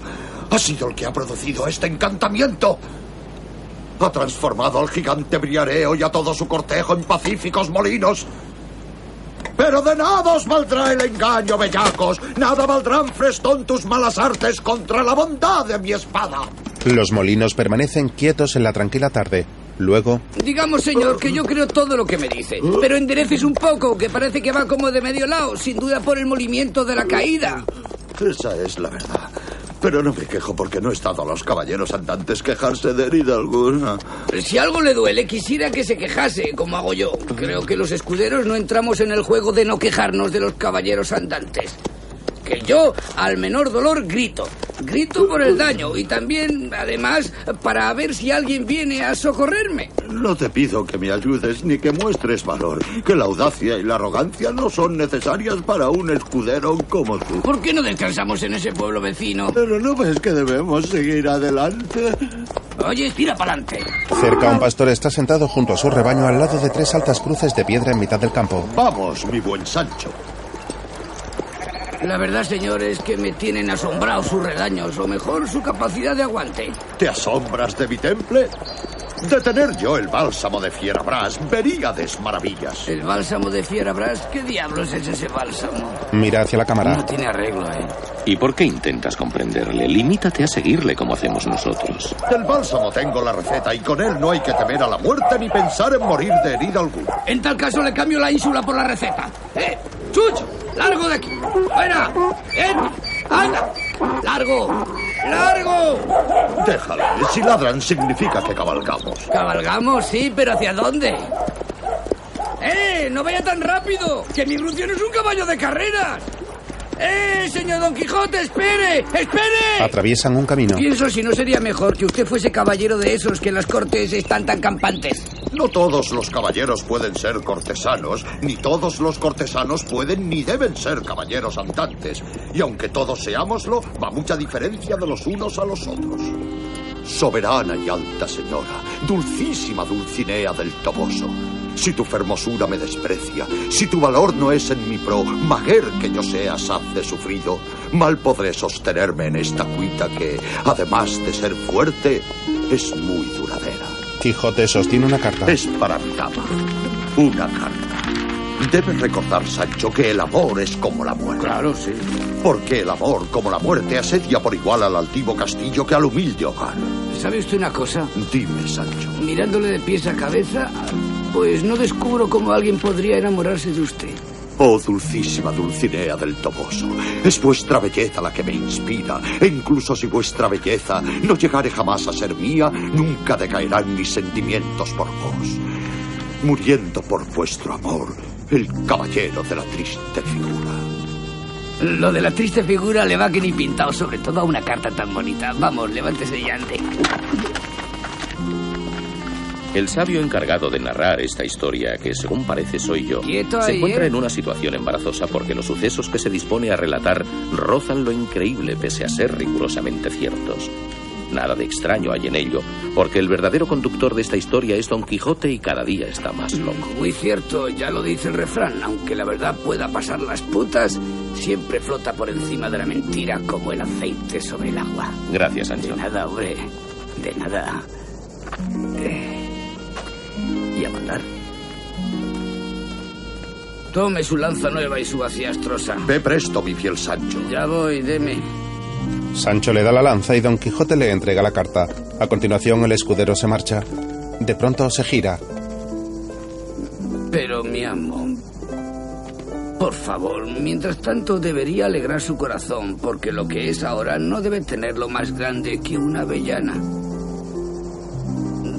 ha sido el que ha producido este encantamiento. Ha transformado al gigante Briareo y a todo su cortejo en pacíficos molinos. Pero de nada os valdrá el engaño, bellacos. Nada valdrán, Frestón, tus malas artes contra la bondad de mi espada. Los molinos permanecen quietos en la tranquila tarde. Luego, Digamos, señor, que yo creo todo lo que me dice. Pero endereces un poco, que parece que va como de medio lado, sin duda por el movimiento de la caída. Esa es la verdad. Pero no me quejo porque no he estado a los caballeros andantes quejarse de herida alguna. Si algo le duele, quisiera que se quejase, como hago yo. Creo que los escuderos no entramos en el juego de no quejarnos de los caballeros andantes. Que yo, al menor dolor, grito. Grito por el daño y también, además, para ver si alguien viene a socorrerme. No te pido que me ayudes ni que muestres valor. Que la audacia y la arrogancia no son necesarias para un escudero como tú. ¿Por qué no descansamos en ese pueblo vecino? Pero no ves que debemos seguir adelante. Oye, tira para adelante. cerca un pastor está sentado junto a su rebaño al lado de tres altas cruces de piedra en mitad del campo. Vamos, mi buen Sancho. La verdad, señor, es que me tienen asombrado sus redaños, o mejor, su capacidad de aguante. ¿Te asombras de mi temple? De tener yo el bálsamo de Fierabras, veríades maravillas. ¿El bálsamo de Fierabras? ¿Qué diablos es ese bálsamo? Mira hacia la cámara. No tiene arreglo, ¿eh? ¿Y por qué intentas comprenderle? Limítate a seguirle como hacemos nosotros. Del bálsamo tengo la receta y con él no hay que temer a la muerte ni pensar en morir de herida alguna. En tal caso le cambio la ínsula por la receta. ¡Eh! ¡Chuch! ¡Largo de aquí! ¡Fuera! ¡Ven! ¡Anda! ¡Largo! ¡Largo! Déjale, si ladran significa que cabalgamos. Cabalgamos, sí, pero ¿hacia dónde? ¡Eh! ¡No vaya tan rápido! ¡Que mi Rucio no es un caballo de carreras! ¡Eh, señor Don Quijote, espere! ¡Espere! Atraviesan un camino. Pienso si no sería mejor que usted fuese caballero de esos que en las cortes están tan campantes. No todos los caballeros pueden ser cortesanos, ni todos los cortesanos pueden ni deben ser caballeros andantes. Y aunque todos seámoslo, va mucha diferencia de los unos a los otros. Soberana y alta señora, dulcísima Dulcinea del Toboso. Si tu fermosura me desprecia, si tu valor no es en mi pro, maguer que yo sea saz de sufrido, mal podré sostenerme en esta cuita que, además de ser fuerte, es muy duradera. Quijote sostiene una carta. Es para mi dama. Una carta. Debes recordar, Sancho, que el amor es como la muerte. Claro, sí. Porque el amor, como la muerte, asedia por igual al altivo castillo que al humilde hogar. ¿Sabe usted una cosa? Dime, Sancho. Mirándole de pies a cabeza, pues no descubro cómo alguien podría enamorarse de usted. Oh, dulcísima Dulcinea del Toboso, es vuestra belleza la que me inspira, e incluso si vuestra belleza no llegare jamás a ser mía, nunca decaerán mis sentimientos por vos. Muriendo por vuestro amor, el caballero de la triste figura. Lo de la triste figura le va que ni pintado, sobre todo a una carta tan bonita. Vamos, levántese y ande. El sabio encargado de narrar esta historia, que según parece soy yo, se encuentra ¿eh? en una situación embarazosa porque los sucesos que se dispone a relatar rozan lo increíble pese a ser rigurosamente ciertos. Nada de extraño hay en ello, porque el verdadero conductor de esta historia es Don Quijote y cada día está más loco. Muy cierto, ya lo dice el refrán. Aunque la verdad pueda pasar las putas, siempre flota por encima de la mentira como el aceite sobre el agua. Gracias, De Sancho. nada, hombre. De nada. Eh, Y a mandar. Tome su lanza nueva y su astrosa. Ve presto, mi fiel Sancho. Ya voy, deme. Sancho le da la lanza y Don Quijote le entrega la carta. A continuación el escudero se marcha. De pronto se gira. Pero mi amo, por favor, mientras tanto debería alegrar su corazón, porque lo que es ahora no debe tenerlo más grande que una avellana.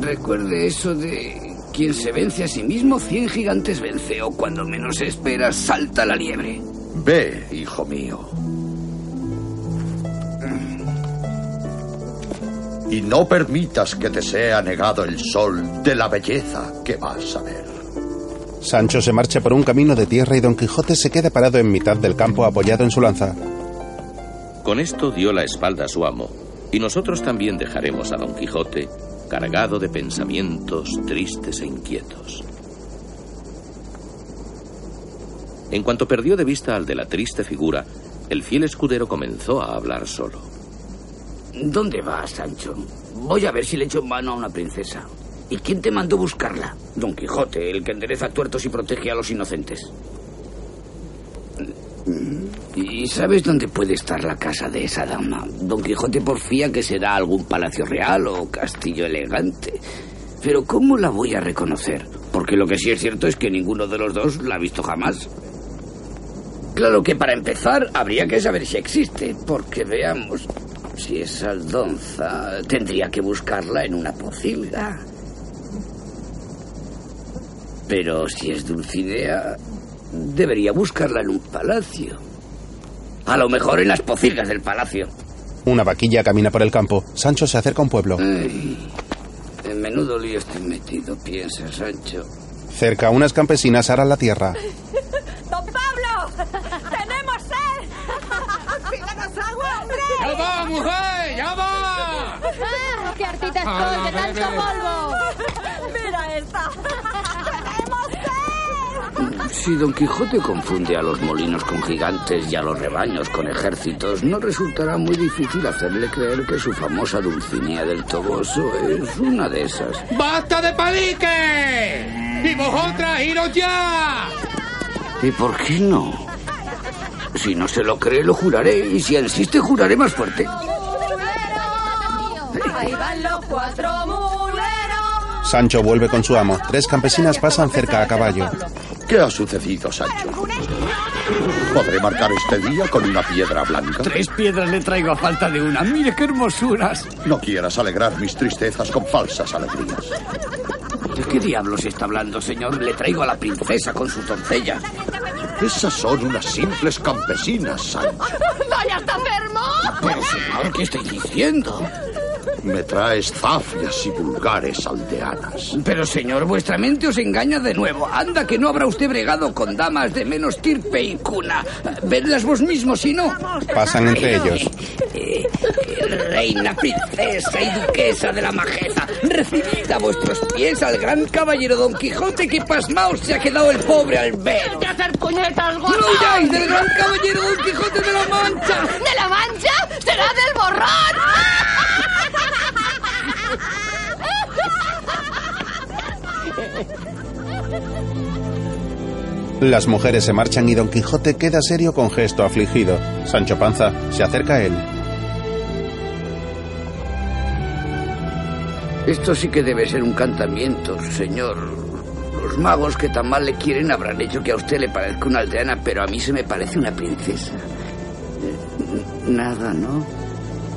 Recuerde eso de quien se vence a sí mismo, cien gigantes vence, o cuando menos se espera, salta la liebre. Ve, hijo mío. Y no permitas que te sea negado el sol de la belleza que vas a ver. Sancho se marcha por un camino de tierra y Don Quijote se queda parado en mitad del campo apoyado en su lanza. Con esto dio la espalda a su amo, y nosotros también dejaremos a Don Quijote cargado de pensamientos tristes e inquietos. En cuanto perdió de vista al de la triste figura, el fiel escudero comenzó a hablar solo. ¿Dónde vas, Sancho? Voy a ver si le echo mano a una princesa. ¿Y quién te mandó buscarla? Don Quijote, el que endereza tuertos y protege a los inocentes. ¿Y sabes dónde puede estar la casa de esa dama? Don Quijote porfía que será algún palacio real o castillo elegante. Pero ¿cómo la voy a reconocer? Porque lo que sí es cierto es que ninguno de los dos la ha visto jamás. Claro que para empezar habría que saber si existe, porque veamos, si es Aldonza, tendría que buscarla en una pocilga. Pero si es Dulcinea, debería buscarla en un palacio. A lo mejor en las pocilgas del palacio. Una vaquilla camina por el campo. Sancho se acerca a un pueblo. Ay, en menudo lío estoy metido, piensa Sancho. Cerca, unas campesinas aran la tierra. ¡Don Pablo! ¡Tenemos sed! ¡Pídanos agua, hombre! ¡Ya va, mujer! ¡Ya va! ¡Ah, ¡Qué hartita Ah, estoy de tanto polvo! ¡Mira esta! Si Don Quijote confunde a los molinos con gigantes y a los rebaños con ejércitos, no resultará muy difícil hacerle creer que su famosa Dulcinea del Toboso es una de esas. ¡Basta de palique! ¡Y vosotras, iros ya! ¿Y por qué no? Si no se lo cree, lo juraré. Y si insiste, juraré más fuerte. Ahí van los cuatro muleros. Sancho vuelve con su amo. Tres campesinas pasan cerca a caballo. ¿Qué ha sucedido, Sancho? ¿Podré marcar este día con una piedra blanca? Tres piedras le traigo a falta de una. Mire qué hermosuras. No quieras alegrar mis tristezas con falsas alegrías. ¿De qué diablos está hablando, señor? Le traigo a la princesa con su doncella. Esas son unas simples campesinas, Sancho. ¡Vaya, está enfermo! Pero, señor, ¿qué estoy diciendo? Me traes zafias y vulgares aldeanas. Pero, señor, vuestra mente os engaña de nuevo. Anda que no habrá usted bregado con damas de menos tirpe y cuna. Vedlas vos mismos, si no. Pasan entre ellos. Eh, reina, princesa y duquesa de la majeza, recibid a vuestros pies al gran caballero Don Quijote que pasmao se ha quedado el pobre al ver. ¡De hacer puñetas, ¡No huyáis del gran caballero Don Quijote de la Mancha! ¿De la mancha? ¡Será del borrón! Las mujeres se marchan y Don Quijote queda serio con gesto afligido. Sancho Panza se acerca a él. Esto sí que debe ser un cantamiento, señor. Los magos que tan mal le quieren habrán hecho que a usted le parezca una aldeana, pero a mí se me parece una princesa. Eh, Nada, ¿no?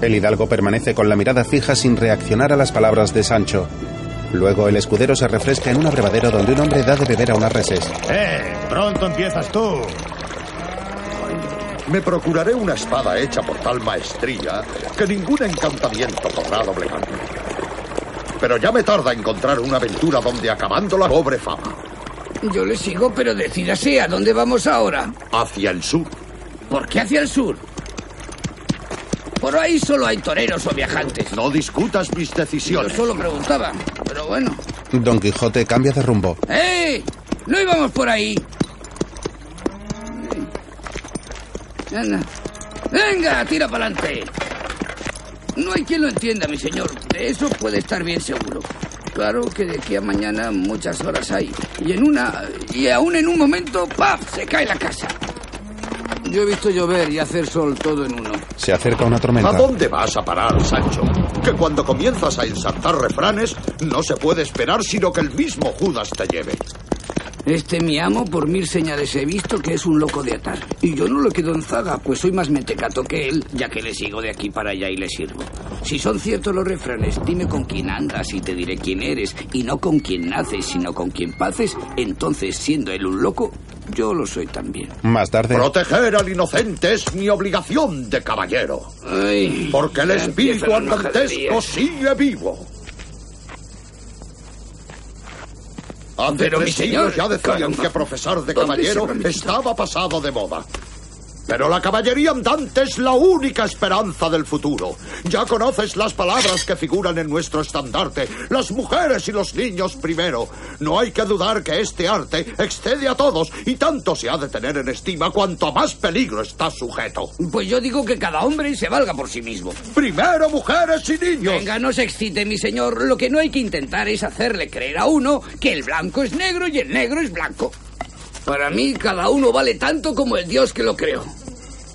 El hidalgo permanece con la mirada fija sin reaccionar a las palabras de Sancho. Luego el escudero se refresca en un abrevadero donde un hombre da de beber a unas reses. ¡Eh! Pronto empiezas tú. Me procuraré una espada hecha por tal maestría que ningún encantamiento podrá doblegarme. Pero ya me tarda encontrar una aventura donde acabando la pobre fama. Yo le sigo, pero decídase a dónde vamos ahora. Hacia el sur. ¿Por qué hacia el sur? Por ahí solo hay toreros o viajantes. No discutas mis Yo decisiones. solo preguntaba, pero bueno. Don Quijote cambia de rumbo. ¡Eh! ¡No íbamos por ahí! Anda. ¡Venga, tira para adelante! No hay quien lo entienda, mi señor. De eso puede estar bien seguro. Claro que de aquí a mañana muchas horas hay. Y en una... Y aún en un momento, ¡paf! Se cae la casa. Yo he visto llover y hacer sol todo en uno. Se acerca una ¿A tormenta. dónde vas a parar, Sancho? Que cuando comienzas a ensartar refranes, no se puede esperar sino que el mismo Judas te lleve. Este mi amo, por mil señales he visto que es un loco de atar. Y yo no lo quedo en zaga, pues soy más mentecato que él, ya que le sigo de aquí para allá y le sirvo. Si son ciertos los refranes, dime con quién andas y te diré quién eres. Y no con quién naces, sino con quién paces. Entonces, siendo él un loco, yo lo soy también. Más tarde, Proteger al inocente es mi obligación de caballero. Ay, Porque el espíritu andantesco sigue vivo. Hace Pero, tres siglos ya decían que profesar de ¿Dónde caballero estaba pasado de moda. Pero la caballería andante es la única esperanza del futuro. Ya conoces las palabras que figuran en nuestro estandarte. Las mujeres y los niños primero. No hay que dudar que este arte excede a todos y tanto se ha de tener en estima cuanto a más peligro está sujeto. Pues yo digo que cada hombre se valga por sí mismo. Primero mujeres y niños. Venga, no se excite, mi señor. Lo que no hay que intentar es hacerle creer a uno que el blanco es negro y el negro es blanco. Para mí, cada uno vale tanto como el Dios que lo creó.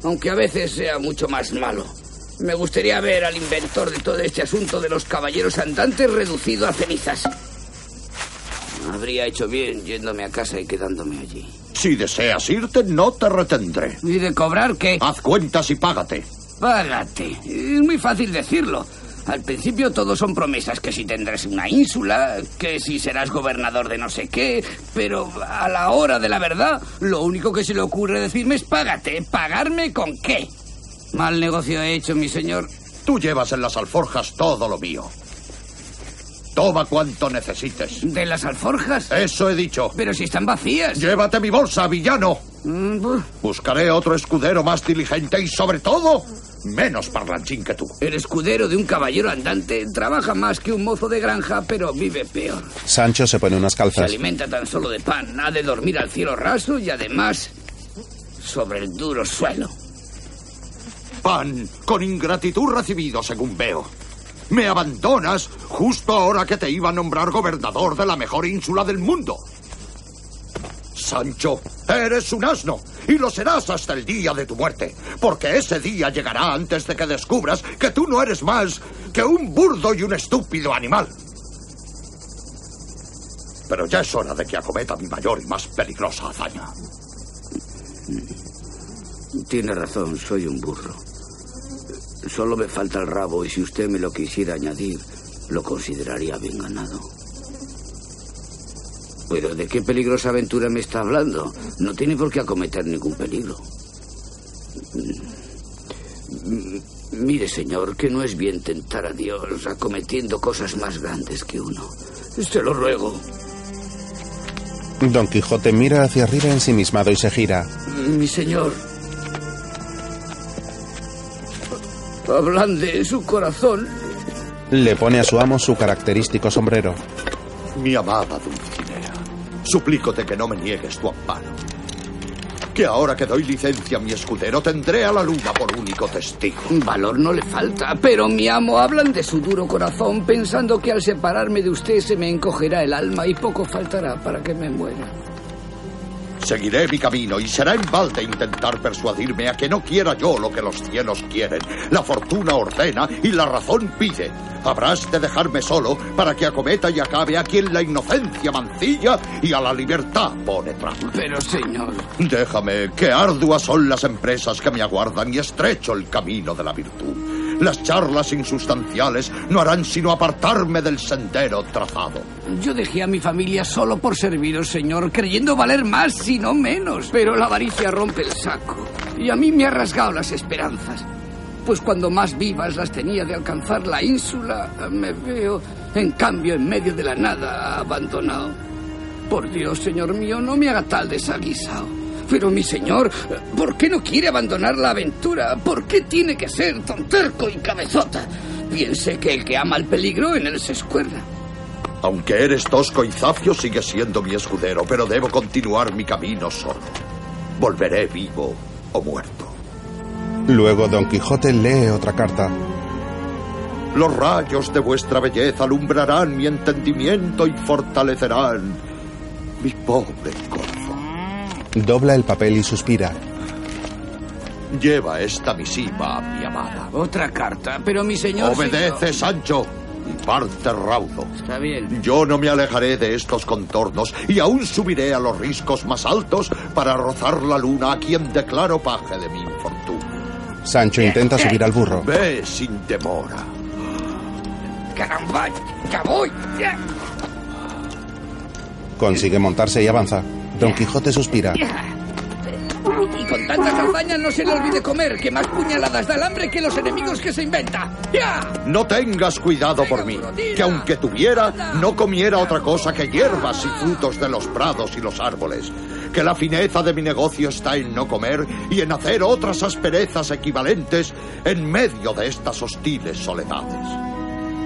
Aunque a veces sea mucho más malo. Me gustaría ver al inventor de todo este asunto de los caballeros andantes reducido a cenizas. Habría hecho bien yéndome a casa y quedándome allí. Si deseas irte, no te retendré. ¿Y de cobrar qué? Haz cuentas y págate. Págate. Es muy fácil decirlo. Al principio todo son promesas, que si tendrás una ínsula, que si serás gobernador de no sé qué, pero a la hora de la verdad, lo único que se le ocurre decirme es págate. ¿Pagarme con qué? Mal negocio he hecho, mi señor. Tú llevas en las alforjas todo lo mío. Toma cuanto necesites. ¿De las alforjas? Eso he dicho. Pero si están vacías. Llévate mi bolsa, villano. Mm. Buscaré otro escudero más diligente y sobre todo, menos parlanchín que tú. El escudero de un caballero andante trabaja más que un mozo de granja, pero vive peor. Sancho se pone unas Se calzas. alimenta tan solo de pan, ha de dormir al cielo raso y además sobre el duro suelo. Pan con ingratitud recibido, según veo. Me abandonas justo ahora que te iba a nombrar gobernador de la mejor ínsula del mundo. Sancho, eres un asno y lo serás hasta el día de tu muerte, porque ese día llegará antes de que descubras que tú no eres más que un burdo y un estúpido animal. Pero ya es hora de que acometa mi mayor y más peligrosa hazaña. Tiene razón, soy un burro. Solo me falta el rabo y si usted me lo quisiera añadir, lo consideraría bien ganado. Pero ¿de qué peligrosa aventura me está hablando? No tiene por qué acometer ningún peligro. Mm, Mire, señor, que no es bien tentar a Dios acometiendo cosas más grandes que uno. Se lo ruego. Don Quijote mira hacia arriba ensimismado y se gira. Mi señor. Ablande su corazón. Le pone a su amo su característico sombrero. Mi amada Dulcinea, suplícote que no me niegues tu amparo. Que ahora que doy licencia a mi escudero tendré a la luna por único testigo. Valor no le falta, pero mi amo hablan de su duro corazón pensando que al separarme de usted se me encogerá el alma y poco faltará para que me muera. Seguiré mi camino y será en balde intentar persuadirme a que no quiera yo lo que los cielos quieren, la fortuna ordena y la razón pide. Habrás de dejarme solo para que acometa y acabe a quien la inocencia mancilla y a la libertad pone trampa. Pero, señor. Déjame, que arduas son las empresas que me aguardan y estrecho el camino de la virtud. Las charlas insustanciales no harán sino apartarme del sendero trazado. Yo dejé a mi familia solo por serviros, señor, creyendo valer más si no menos. Pero la avaricia rompe el saco y a mí me ha rasgado las esperanzas. Pues cuando más vivas las tenía de alcanzar la ínsula, me veo, en cambio, en medio de la nada, abandonado. Por Dios, señor mío, no me haga tal desaguisado. Pero mi señor, ¿por qué no quiere abandonar la aventura? ¿Por qué tiene que ser tan terco y cabezota? Piense que el que ama el peligro en él se escuerda. Aunque eres tosco y zafio, sigues siendo mi escudero, pero debo continuar mi camino solo. Volveré vivo o muerto. Luego Don Quijote lee otra carta. Los rayos de vuestra belleza alumbrarán mi entendimiento y fortalecerán mi pobre corazón. Dobla el papel y suspira. Lleva esta misiva a mi amada. Otra carta, pero mi señor... Obedece, Sancho, y parte raudo. Está bien. Yo no me alejaré de estos contornos y aún subiré a los riscos más altos para rozar la luna a quien declaro paje de mi infortunio. Sancho intenta subir al burro. Ve sin demora. ¡Caramba! ¡Ya voy! ¡Ya! Consigue montarse y avanza. Don Quijote suspira. Y con tantas hazañas no se le olvide comer, que más puñaladas da el hambre que los enemigos que se inventa. ¡Ya! No tengas cuidado por mí, que aunque tuviera, no comiera otra cosa que hierbas y frutos de los prados y los árboles. Que la fineza de mi negocio está en no comer y en hacer otras asperezas equivalentes en medio de estas hostiles soledades.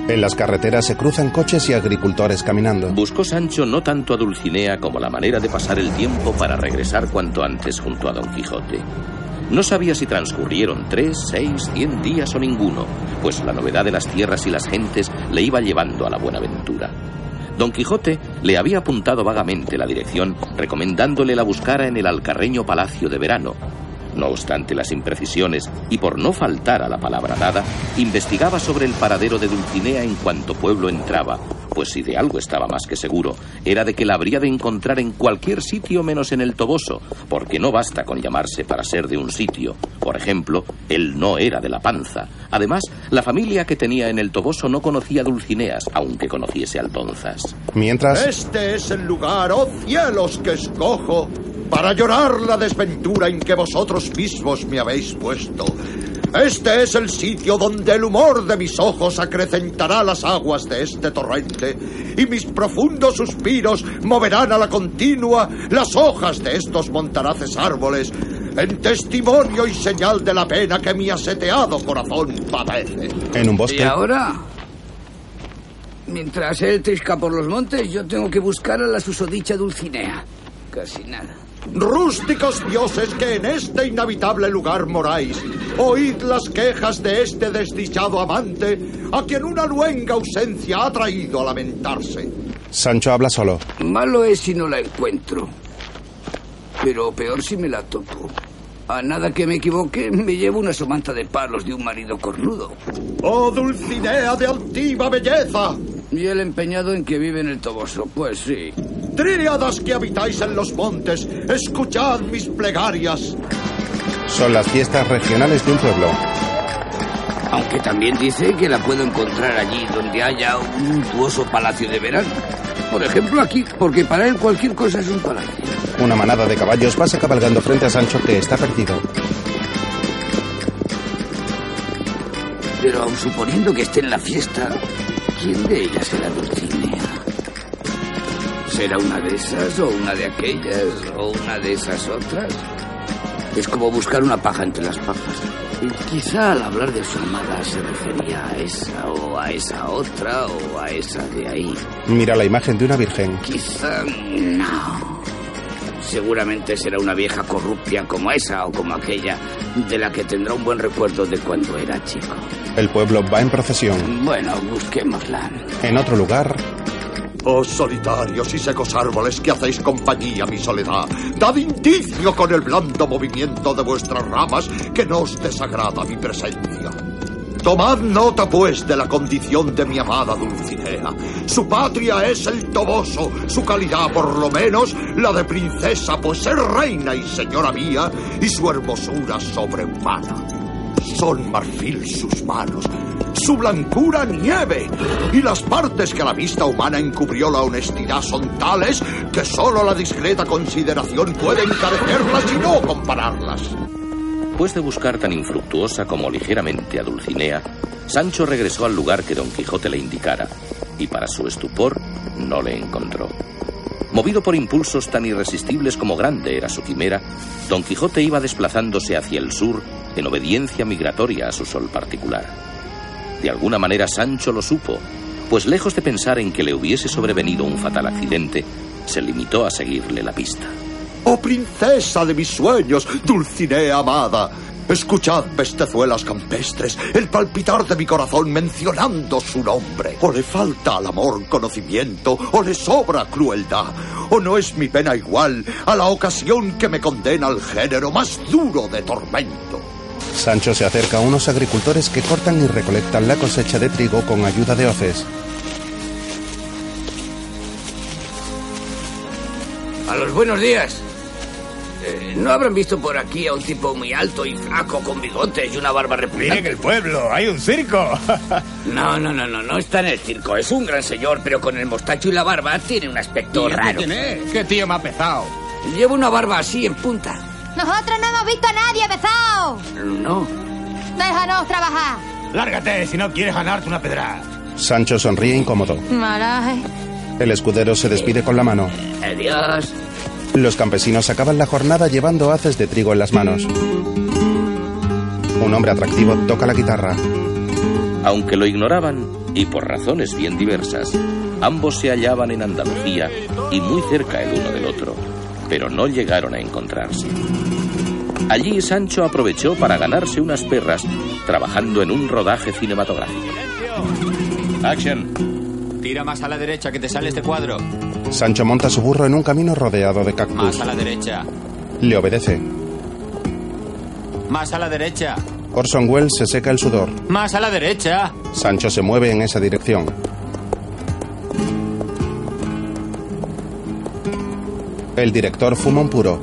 En las carreteras se cruzan coches y agricultores caminando. Buscó Sancho no tanto a Dulcinea como la manera de pasar el tiempo para regresar cuanto antes junto a Don Quijote. No sabía si transcurrieron tres, seis, cien días o ninguno, pues la novedad de las tierras y las gentes le iba llevando a la buena aventura. Don Quijote le había apuntado vagamente la dirección, recomendándole la buscara en el alcarreño palacio de verano. No obstante las imprecisiones, y por no faltar a la palabra dada, investigaba sobre el paradero de Dulcinea en cuanto pueblo entraba, pues si de algo estaba más que seguro, era de que la habría de encontrar en cualquier sitio menos en el Toboso, porque no basta con llamarse para ser de un sitio. Por ejemplo, él no era de la panza. Además, la familia que tenía en el Toboso no conocía Dulcineas, aunque conociese Aldonzas. Mientras, Este es el lugar, oh cielos, que escojo para llorar la desventura en que vosotros mismos me habéis puesto. Este es el sitio donde el humor de mis ojos acrecentará las aguas de este torrente y mis profundos suspiros moverán a la continua las hojas de estos montaraces árboles en testimonio y señal de la pena que mi aseteado corazón padece. En un bosque. ¿Y ahora? Mientras él trisca por los montes, yo tengo que buscar a la susodicha Dulcinea. Casi nada. Rústicos dioses que en este inhabitable lugar moráis, oíd las quejas de este desdichado amante, a quien una luenga ausencia ha traído a lamentarse. Sancho habla solo. Malo es si no la encuentro. Pero peor si me la topo. A nada que me equivoque, me llevo una somanta de palos de un marido cornudo. ¡Oh, Dulcinea de altiva belleza! Y el empeñado en que vive en el Toboso, pues sí. Tríadas que habitáis en los montes, escuchad mis plegarias. Son las fiestas regionales de un pueblo. Aunque también dice que la puedo encontrar allí donde haya un suntuoso palacio de verano. Por ejemplo, aquí, porque para él cualquier cosa es un palacio. Una manada de caballos pasa cabalgando frente a Sancho que está perdido. Pero aun suponiendo que esté en la fiesta, ¿quién de ellas será Dulcinea? ¿Será una de esas o una de aquellas o una de esas otras? Es como buscar una paja entre las pajas. Y quizá al hablar de su amada se refería a esa o a esa otra o a esa de ahí. Mira la imagen de una virgen. Quizá no. Seguramente será una vieja corrupia como esa o como aquella, de la que tendrá un buen recuerdo de cuando era chico. El pueblo va en procesión. Bueno, busquémosla. En otro lugar, Oh solitarios y secos árboles que hacéis compañía a mi soledad, dad indicio con el blando movimiento de vuestras ramas que no os desagrada mi presencia. Tomad nota, pues, de la condición de mi amada Dulcinea. Su patria es el Toboso, su calidad, por lo menos, la de princesa, pues es reina y señora mía, y su hermosura sobrehumana. Son marfil sus manos, su blancura nieve, y las partes que la vista humana encubrió la honestidad son tales que solo la discreta consideración puede encarecerlas y no compararlas. Después de buscar tan infructuosa como ligeramente a Dulcinea, Sancho regresó al lugar que Don Quijote le indicara, y para su estupor no le encontró. Movido por impulsos tan irresistibles como grande era su quimera, Don Quijote iba desplazándose hacia el sur en obediencia migratoria a su sol particular. De alguna manera Sancho lo supo, pues lejos de pensar en que le hubiese sobrevenido un fatal accidente, se limitó a seguirle la pista. Oh princesa de mis sueños, Dulcinea amada. Escuchad, bestezuelas campestres, el palpitar de mi corazón mencionando su nombre. O le falta al amor conocimiento, o le sobra crueldad, o no es mi pena igual a la ocasión que me condena al género más duro de tormento. Sancho se acerca a unos agricultores que cortan y recolectan la cosecha de trigo con ayuda de hoces. A los buenos días. Eh, ¿No habrán visto por aquí a un tipo muy alto y flaco con bigotes y una barba Miren repugnante? el pueblo, hay un circo. No, no, no, no, no está en el circo. Es un gran señor, pero con el mostacho y la barba tiene un aspecto raro. ¿Quién es? ¿Qué tío me ha pesado? Lleva una barba así en punta. Nosotros no hemos visto a nadie, besado. No. Déjanos trabajar. Lárgate si no quieres ganarte una pedra. Sancho sonríe incómodo. Maraje. El escudero se despide con la mano. Adiós. Los campesinos acaban la jornada llevando haces de trigo en las manos. Un hombre atractivo toca la guitarra. Aunque lo ignoraban, y por razones bien diversas, ambos se hallaban en Andalucía y muy cerca el uno del otro, pero no llegaron a encontrarse. Allí Sancho aprovechó para ganarse unas perras trabajando en un rodaje cinematográfico. Action. Tira más a la derecha que te sale este cuadro. Sancho monta su burro en un camino rodeado de cactus. Más a la derecha. Le obedece. Más a la derecha. Orson Welles se seca el sudor. Más a la derecha. Sancho se mueve en esa dirección. El director fuma un puro.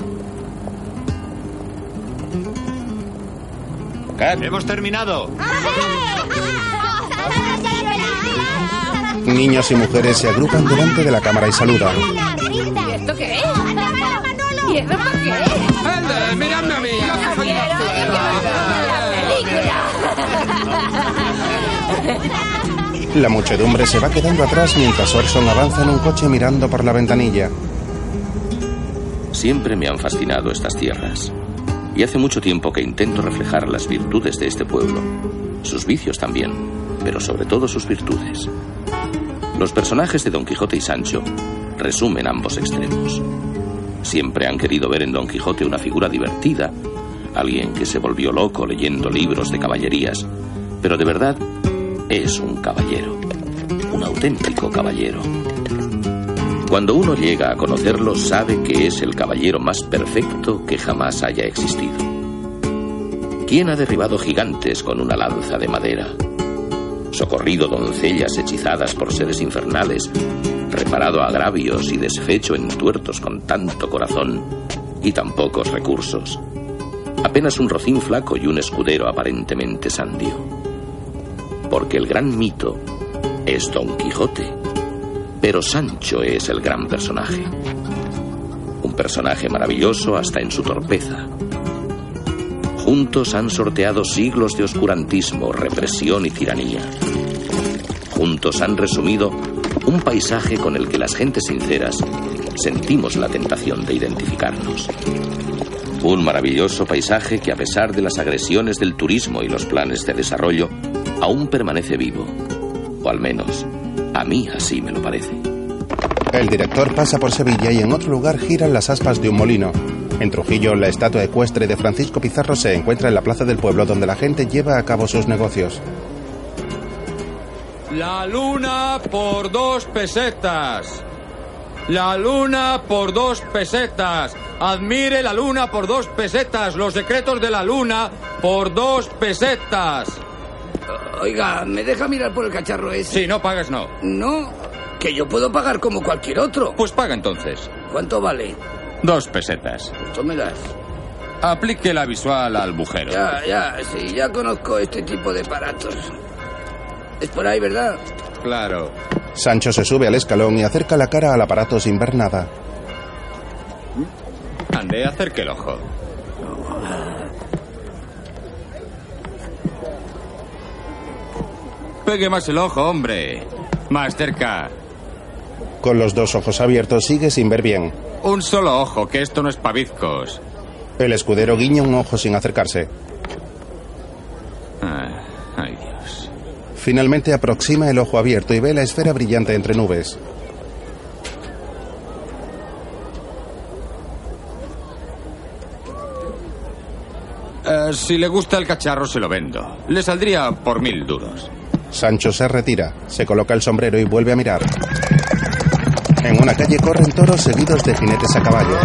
Hemos terminado. Niños y mujeres se agrupan delante de la cámara y saludan. ¿Y esto qué es? ¿Y esto por qué? ¡Ande, miradme a mí! La muchedumbre se va quedando atrás mientras Orson avanza en un coche mirando por la ventanilla. Siempre me han fascinado estas tierras. Y hace mucho tiempo que intento reflejar las virtudes de este pueblo. Sus vicios también, pero sobre todo sus virtudes. Los personajes de Don Quijote y Sancho resumen ambos extremos. Siempre han querido ver en Don Quijote una figura divertida, alguien que se volvió loco leyendo libros de caballerías, pero de verdad es un caballero, un auténtico caballero. Cuando uno llega a conocerlo sabe que es el caballero más perfecto que jamás haya existido. ¿Quién ha derribado gigantes con una lanza de madera? Socorrido doncellas hechizadas por seres infernales, reparado agravios y desfecho en tuertos con tanto corazón y tan pocos recursos. Apenas un rocín flaco y un escudero aparentemente sandio. Porque el gran mito es Don Quijote, pero Sancho es el gran personaje. Un personaje maravilloso hasta en su torpeza. Juntos han sorteado siglos de oscurantismo, represión y tiranía. Juntos han resumido un paisaje con el que las gentes sinceras sentimos la tentación de identificarnos. Un maravilloso paisaje que a pesar de las agresiones del turismo y los planes de desarrollo, aún permanece vivo. O al menos, a mí así me lo parece. El director pasa por Sevilla y en otro lugar giran las aspas de un molino. En Trujillo, la estatua ecuestre de Francisco Pizarro se encuentra en la plaza del pueblo donde la gente lleva a cabo sus negocios. La luna por dos pesetas. La luna por dos pesetas. Admire la luna por dos pesetas. Los secretos de la luna por dos pesetas. Oiga, ¿me deja mirar por el cacharro ese? Si no pagas, no. No, que yo puedo pagar como cualquier otro. Pues paga entonces. ¿Cuánto vale? Dos pesetas. Pues tómelas. Aplique la visual al bujero. Ya, ya, sí, ya conozco este tipo de aparatos. Es por ahí, ¿verdad? Claro. Sancho se sube al escalón y acerca la cara al aparato sin ver nada. Ande, acerque el ojo. Pegue más el ojo, hombre. Más cerca. Con los dos ojos abiertos sigue sin ver bien. Un solo ojo, que esto no es pavizcos. El escudero guiña un ojo sin acercarse. Ah, ay, Dios. Finalmente aproxima el ojo abierto y ve la esfera brillante entre nubes. Eh, si le gusta el cacharro, se lo vendo. Le saldría por mil duros. Sancho se retira, se coloca el sombrero y vuelve a mirar. En una calle corren toros seguidos de jinetes a caballo.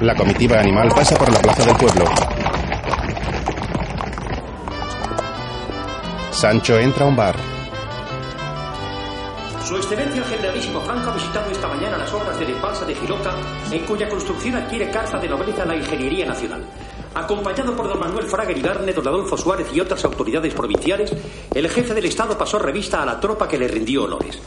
La comitiva animal pasa por la plaza del pueblo. Sancho entra a un bar. Su excelencia el generalísimo Franco ha visitado esta mañana las obras de la embalsa de Giroca, en cuya construcción adquiere carta de nobleza la ingeniería nacional. Acompañado por don Manuel Fraga Iribarne, don Adolfo Suárez y otras autoridades provinciales, el jefe del Estado pasó revista a la tropa que le rindió honores.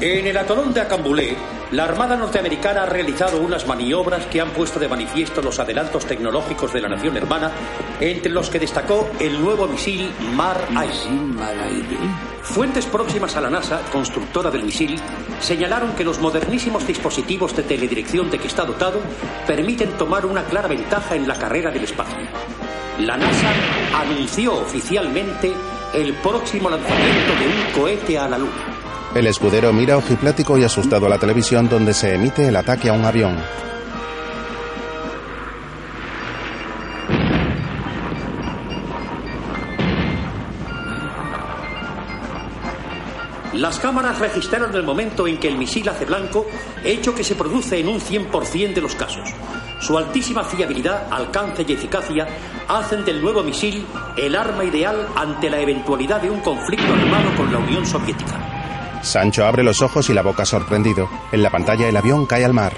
En el atolón de Acambulé, la Armada norteamericana ha realizado unas maniobras que han puesto de manifiesto los adelantos tecnológicos de la nación hermana, entre los que destacó el nuevo misil Mar-Aire. Fuentes próximas a la NASA, constructora del misil, señalaron que los modernísimos dispositivos de teledirección de que está dotado permiten tomar una clara ventaja en la carrera del espacio. La NASA anunció oficialmente el próximo lanzamiento de un cohete a la Luna. El escudero mira ojiplático y asustado a la televisión donde se emite el ataque a un avión. Las cámaras registraron el momento en que el misil hace blanco, hecho que se produce en un 100% de los casos. Su altísima fiabilidad, alcance y eficacia hacen del nuevo misil el arma ideal ante la eventualidad de un conflicto armado con la Unión Soviética. Sancho abre los ojos y la boca sorprendido. En la pantalla el avión cae al mar.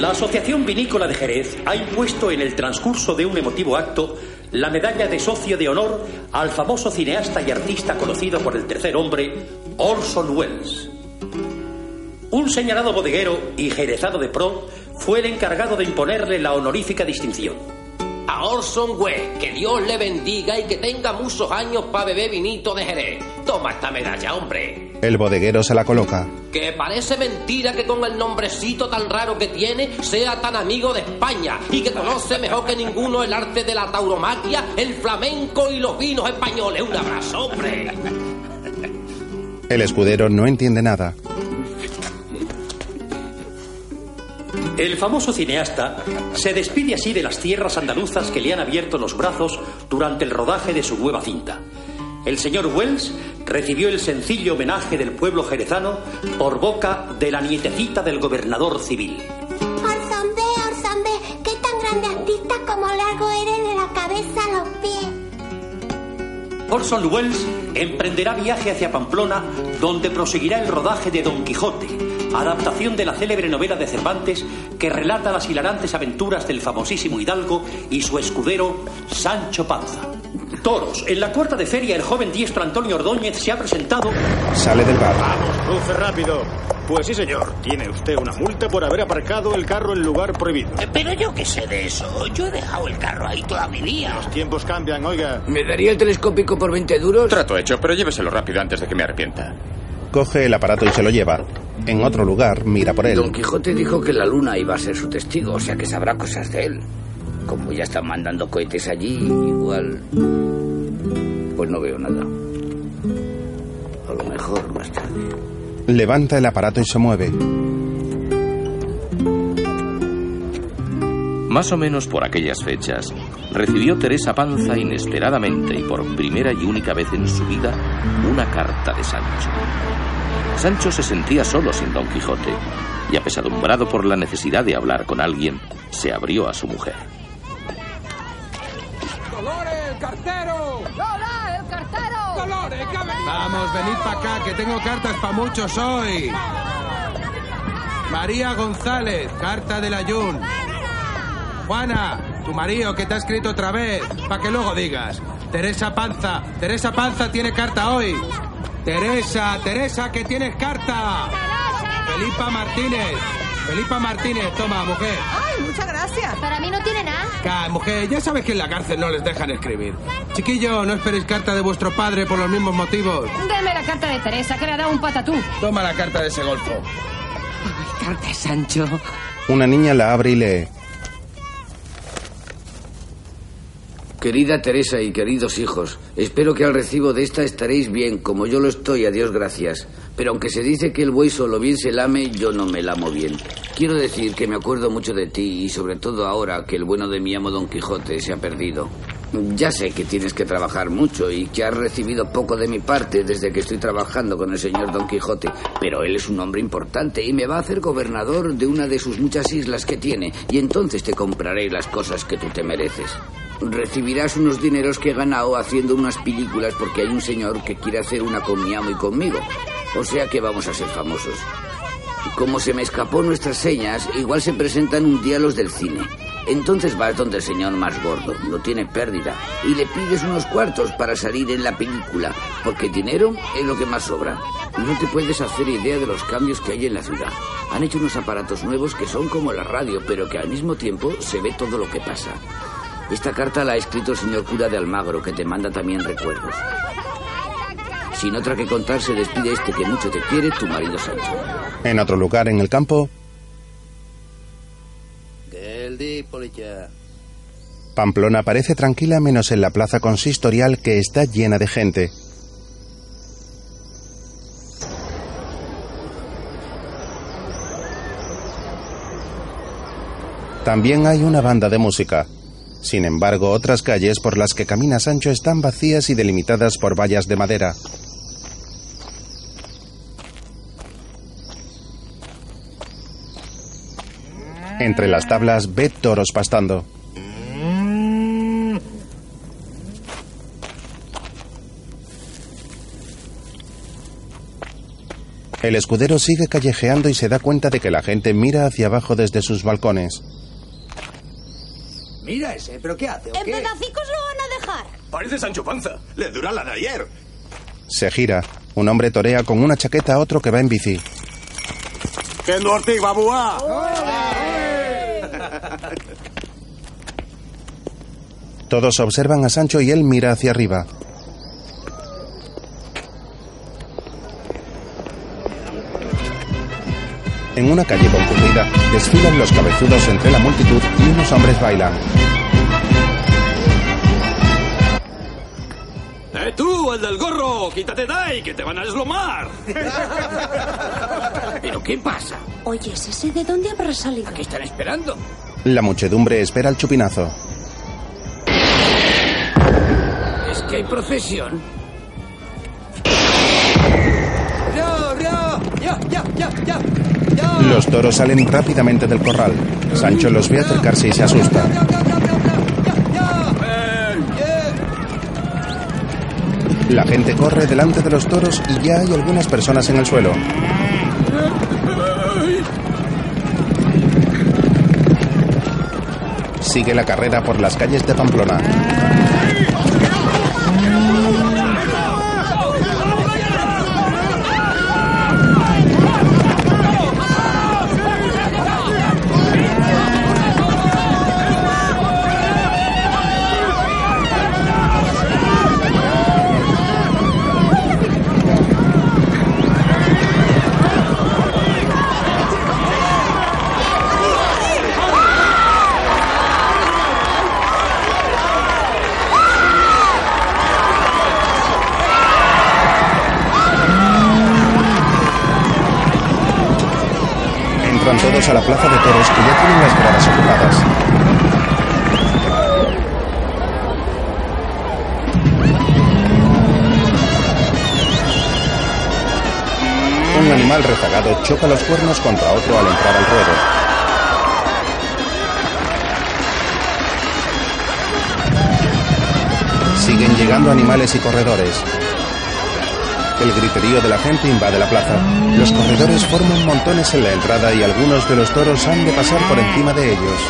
La Asociación Vinícola de Jerez ha impuesto en el transcurso de un emotivo acto la medalla de socio de honor al famoso cineasta y artista conocido por el tercer hombre, Orson Welles. Un señalado bodeguero y jerezado de pro fue el encargado de imponerle la honorífica distinción. A Orson Welles, que Dios le bendiga y que tenga muchos años para beber vinito de Jerez. Toma esta medalla, hombre. El bodeguero se la coloca. Que parece mentira que con el nombrecito tan raro que tiene sea tan amigo de España y que conoce mejor que ninguno el arte de la tauromaquia, el flamenco y los vinos españoles. Un abrazo, hombre. El escudero no entiende nada. El famoso cineasta se despide así de las tierras andaluzas que le han abierto los brazos durante el rodaje de su nueva cinta. El señor Wells recibió el sencillo homenaje del pueblo jerezano por boca de la nietecita del gobernador civil. Orson B, qué tan grande artista como largo eres de la cabeza a los pies. Orson Welles emprenderá viaje hacia Pamplona, donde proseguirá el rodaje de Don Quijote, adaptación de la célebre novela de Cervantes que relata las hilarantes aventuras del famosísimo hidalgo y su escudero Sancho Panza. Toros. En la cuarta de feria, el joven diestro Antonio Ordóñez se ha presentado. Sale del bar. Vamos, cruce rápido. Pues sí, señor. Tiene usted una multa por haber aparcado el carro en lugar prohibido. Eh, Pero yo qué sé de eso. Yo he dejado el carro ahí toda mi vida. Los tiempos cambian, oiga. ¿Me daría el telescópico por 20 duros? Trato hecho, pero lléveselo rápido antes de que me arrepienta. Coge el aparato y se lo lleva. En otro lugar, mira por él. Don Quijote dijo que la luna iba a ser su testigo, o sea que sabrá cosas de él. Como ya están mandando cohetes allí, igual. Pues no veo nada. A lo mejor más tarde. Levanta el aparato y se mueve. Más o menos por aquellas fechas, recibió Teresa Panza inesperadamente y por primera y única vez en su vida una carta de Sancho. Sancho se sentía solo sin Don Quijote y apesadumbrado por la necesidad de hablar con alguien, se abrió a su mujer. ¡Dolores, cartero! ¡Lola, el cartero! ¡Dolores, que ha venido! Vamos, venid para acá, que tengo cartas para muchos hoy. María González, carta del Ayun. Juana, tu marido que te ha escrito otra vez, para que luego digas. Teresa Panza, Teresa Panza tiene carta hoy. Teresa, Teresa, que tienes carta. Felipa Martínez, Felipa Martínez, toma, mujer. ¡Ay, muchas gracias! Para mí no tiene nada. Ca, mujer, ya sabes que en la cárcel no les dejan escribir. Chiquillo, no esperéis carta de vuestro padre por los mismos motivos. Deme la carta de Teresa, que le ha dado un patatú. Toma la carta de ese golfo. Carta de Sancho. Una niña la abre y lee. Querida Teresa y queridos hijos, espero que al recibo de esta estaréis bien, como yo lo estoy, a Dios gracias. Pero aunque se dice que el buey solo bien se lame, yo no me lamo bien. Quiero decir que me acuerdo mucho de ti y sobre todo ahora que el bueno de mi amo Don Quijote se ha perdido. Ya sé que tienes que trabajar mucho y que has recibido poco de mi parte desde que estoy trabajando con el señor Don Quijote, pero él es un hombre importante y me va a hacer gobernador de una de sus muchas islas que tiene y entonces te compraré las cosas que tú te mereces. Recibirás unos dineros que he ganado haciendo unas películas porque hay un señor que quiere hacer una con mi amo y conmigo. O sea que vamos a ser famosos. Como se me escapó nuestras señas, igual se presentan un día los del cine. Entonces vas donde el señor más gordo, no tiene pérdida, y le pides unos cuartos para salir en la película, porque dinero es lo que más sobra. No te puedes hacer idea de los cambios que hay en la ciudad. Han hecho unos aparatos nuevos que son como la radio, pero que al mismo tiempo se ve todo lo que pasa. Esta carta la ha escrito el señor cura de Almagro, que te manda también recuerdos. Sin otra que contar, se despide este que mucho te quiere, tu marido Sancho. En otro lugar, en el campo, Pamplona parece tranquila menos en la plaza consistorial que está llena de gente. También hay una banda de música. Sin embargo, otras calles por las que camina Sancho están vacías y delimitadas por vallas de madera. Entre las tablas ve toros pastando. El escudero sigue callejeando y se da cuenta de que la gente mira hacia abajo desde sus balcones. Mira ese, ¿pero qué hace? o En qué? pedacicos lo van a dejar. Parece Sancho Panza. Le dura la de ayer. Se gira. Un hombre torea con una chaqueta a otro que va en bici. ¡Kendo Ortiz, babúa! Todos observan a Sancho y él mira hacia arriba. En una calle concurrida, desfilan los cabezudos entre la multitud y unos hombres bailan. ¡Eh, tú, el del gorro! ¡Quítate de ahí, que te van a deslomar! ¿Pero qué pasa? Oye, ¿ese de dónde habrá salido? ¿Qué están esperando? La muchedumbre espera el chupinazo. Es que hay procesión. Los toros salen rápidamente del corral. Sancho los ve acercarse y se asusta. La gente corre delante de los toros y ya hay algunas personas en el suelo. Sigue la carrera por las calles de Pamplona. A la plaza de toros que ya tienen las gradas ocupadas. Un animal rezagado choca los cuernos contra otro al entrar al ruedo. Siguen llegando animales y corredores. El griterío de la gente invade la plaza. Los corredores forman montones en la entrada y algunos de los toros han de pasar por encima de ellos.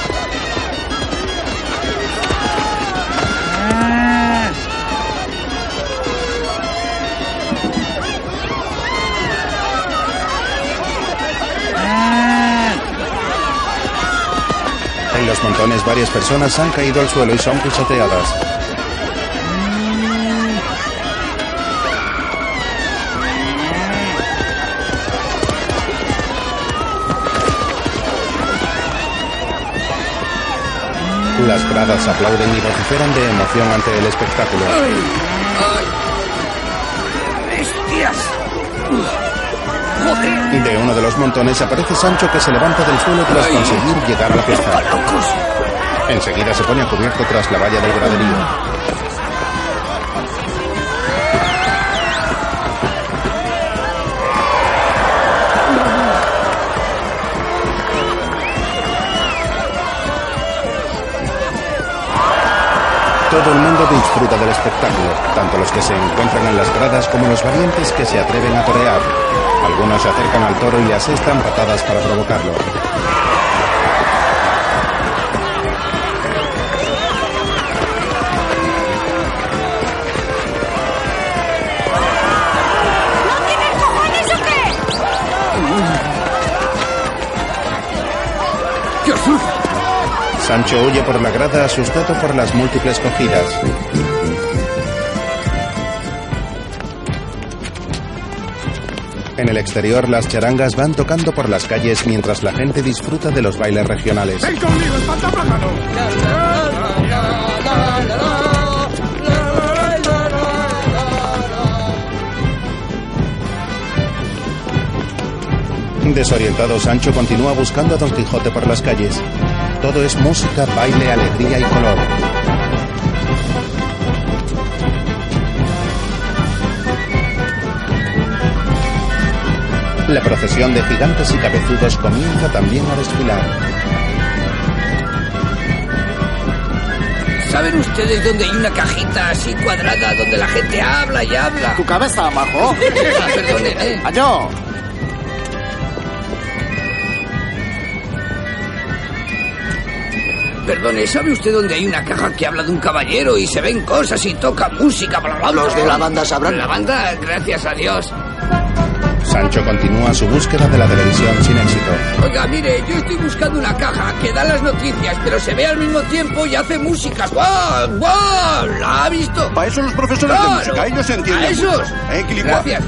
En los montones varias personas han caído al suelo y son pisoteadas. Las gradas aplauden y vociferan de emoción ante el espectáculo. De uno de los montones aparece Sancho que se levanta del suelo tras conseguir llegar a la plaza. Enseguida se pone a cubierto tras la valla del graderío. Todo el mundo disfruta del espectáculo, tanto los que se encuentran en las gradas como los valientes que se atreven a torear. Algunos se acercan al toro y le asestan patadas para provocarlo. Sancho huye por la grada asustado por las múltiples cogidas. En el exterior las charangas van tocando por las calles mientras la gente disfruta de los bailes regionales. ¡Ven conmigo! Desorientado, Sancho continúa buscando a Don Quijote por las calles. Todo es música, baile, alegría y color. La procesión de gigantes y cabezudos comienza también a desfilar. ¿Saben ustedes dónde hay una cajita así cuadrada donde la gente habla y habla? Tu cabeza, majo. Ah, perdonen, ¿eh? Año. Perdone, ¿sabe usted dónde hay una caja que habla de un caballero y se ven cosas y toca música, bla, bla, bla? Los de la banda sabrán. La banda, gracias a Dios. Sancho continúa su búsqueda de la televisión sin éxito. Oiga, mire, yo estoy buscando una caja que da las noticias, pero se ve al mismo tiempo y hace música. ¡Guau! ¡Guau! ¿La ha visto? Para eso los profesores Claro, de música, ellos entienden. a esos. mucho. ¿Eh? Gracias.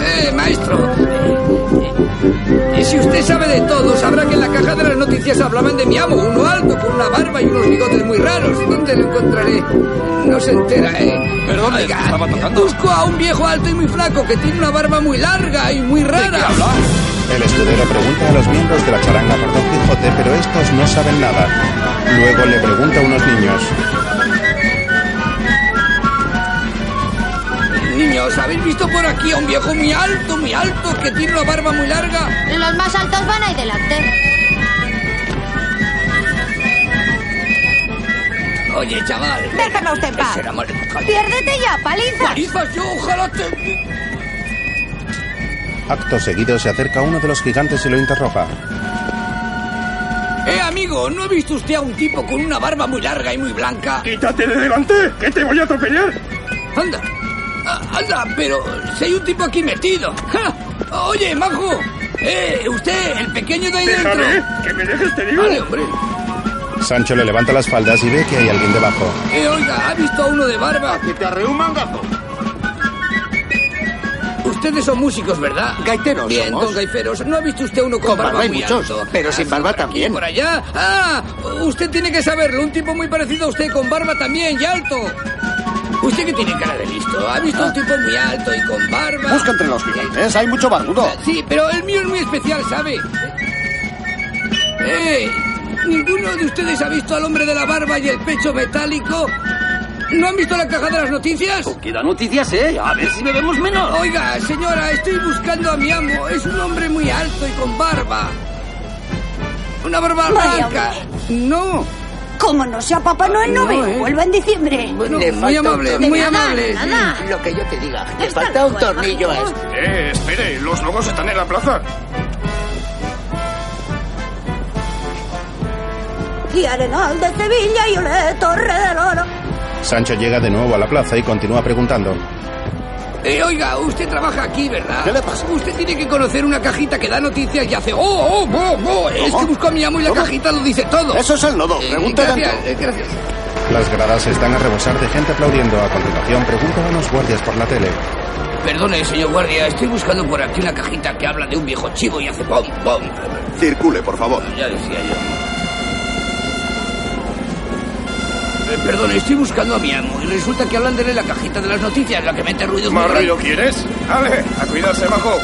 Eh, maestro. Y si usted sabe de todo, sabrá que en la caja de las noticias hablaban de mi amo, uno alto, con una barba y unos bigotes muy raros. ¿Dónde lo encontraré? No se entera, ¿eh? ¿Pero dónde Oiga, estaba tocando? Busco a un viejo alto y muy flaco que tiene una barba muy larga y muy rara. El escudero pregunta a los miembros de la charanga por Don Quijote, pero estos no saben nada. Luego le pregunta a unos niños. Niños, ¿habéis visto por aquí a un viejo muy alto, muy alto, que tiene una barba muy larga? Los más altos van ahí delante. Oye, chaval. Déjame usted en paz. Será. Piérdete ya, paliza. Palizas, yo ojalá te... Acto seguido se acerca uno de los gigantes y lo interroga. Eh, amigo, ¿no ha visto usted a un tipo con una barba muy larga y muy blanca? ¡Quítate de delante! ¡Que te voy a atropellar! Anda, anda, pero si hay un tipo aquí metido. ¡Ja! Oye, majo. Eh, usted, el pequeño de ahí Déjame, dentro. que me dejes, te digo. Vale, hombre. Sancho le levanta las faldas y ve que hay alguien debajo. Eh, oiga, ¿ha visto a uno de barba? Que te arreé un mangazo. Ustedes son músicos, ¿verdad? Gaiteros Bien, somos. don Gaiferos. ¿No ha visto usted uno con, Con barba hay muy muchos, alto? pero sin Ah, barba por aquí, también. por allá. Ah, usted tiene que saberlo. Un tipo muy parecido a usted, con barba también y alto. Usted que tiene cara de listo. ¿Ha visto un tipo muy alto y con barba? Busca entre los gigantes, hay mucho barbudo. Sí, pero el mío es muy especial, ¿sabe? ¡Eh! ¿Ninguno de ustedes ha visto al hombre de la barba y el pecho metálico? ¿No han visto la caja de las noticias? ¿Qué da noticias, eh? A ver si bebemos menos. Oiga, señora, estoy buscando a mi amo. Es un hombre muy alto y con barba. Una barba blanca. No. Como no sea Papá Noel, no, No, eh. Vuelva en diciembre. Bueno, Le muy amable, muy nada, amable. Lo que yo te diga. Le Está falta un tornillo a este. Eh, espere, los lobos están en la plaza. Y Arenal de Sevilla y Olé, Torre del Oro. Sancho llega de nuevo a la plaza y continúa preguntando. Eh, oiga, usted trabaja aquí, ¿verdad? ¿Qué le pasa? Usted tiene que conocer una cajita que da noticias y hace... ¡Oh, oh, oh, oh! Es que busco a mi amo y la ¿Cómo? cajita lo dice todo. Eso es el nodo. Eh, Pregunta gracias, eh, gracias. Las gradas están a rebosar de gente aplaudiendo. A continuación preguntan a unos guardias por la tele. Perdone, señor guardia, estoy buscando por aquí una cajita que habla de un viejo chivo y hace pom, pom. Circule, por favor. Ya decía yo. Eh, perdone, estoy buscando a mi amo y resulta que hablan de él en la cajita de las noticias, la que mete ruidos muy ¿Más ruido quieres? Ale, a cuidarse bajo.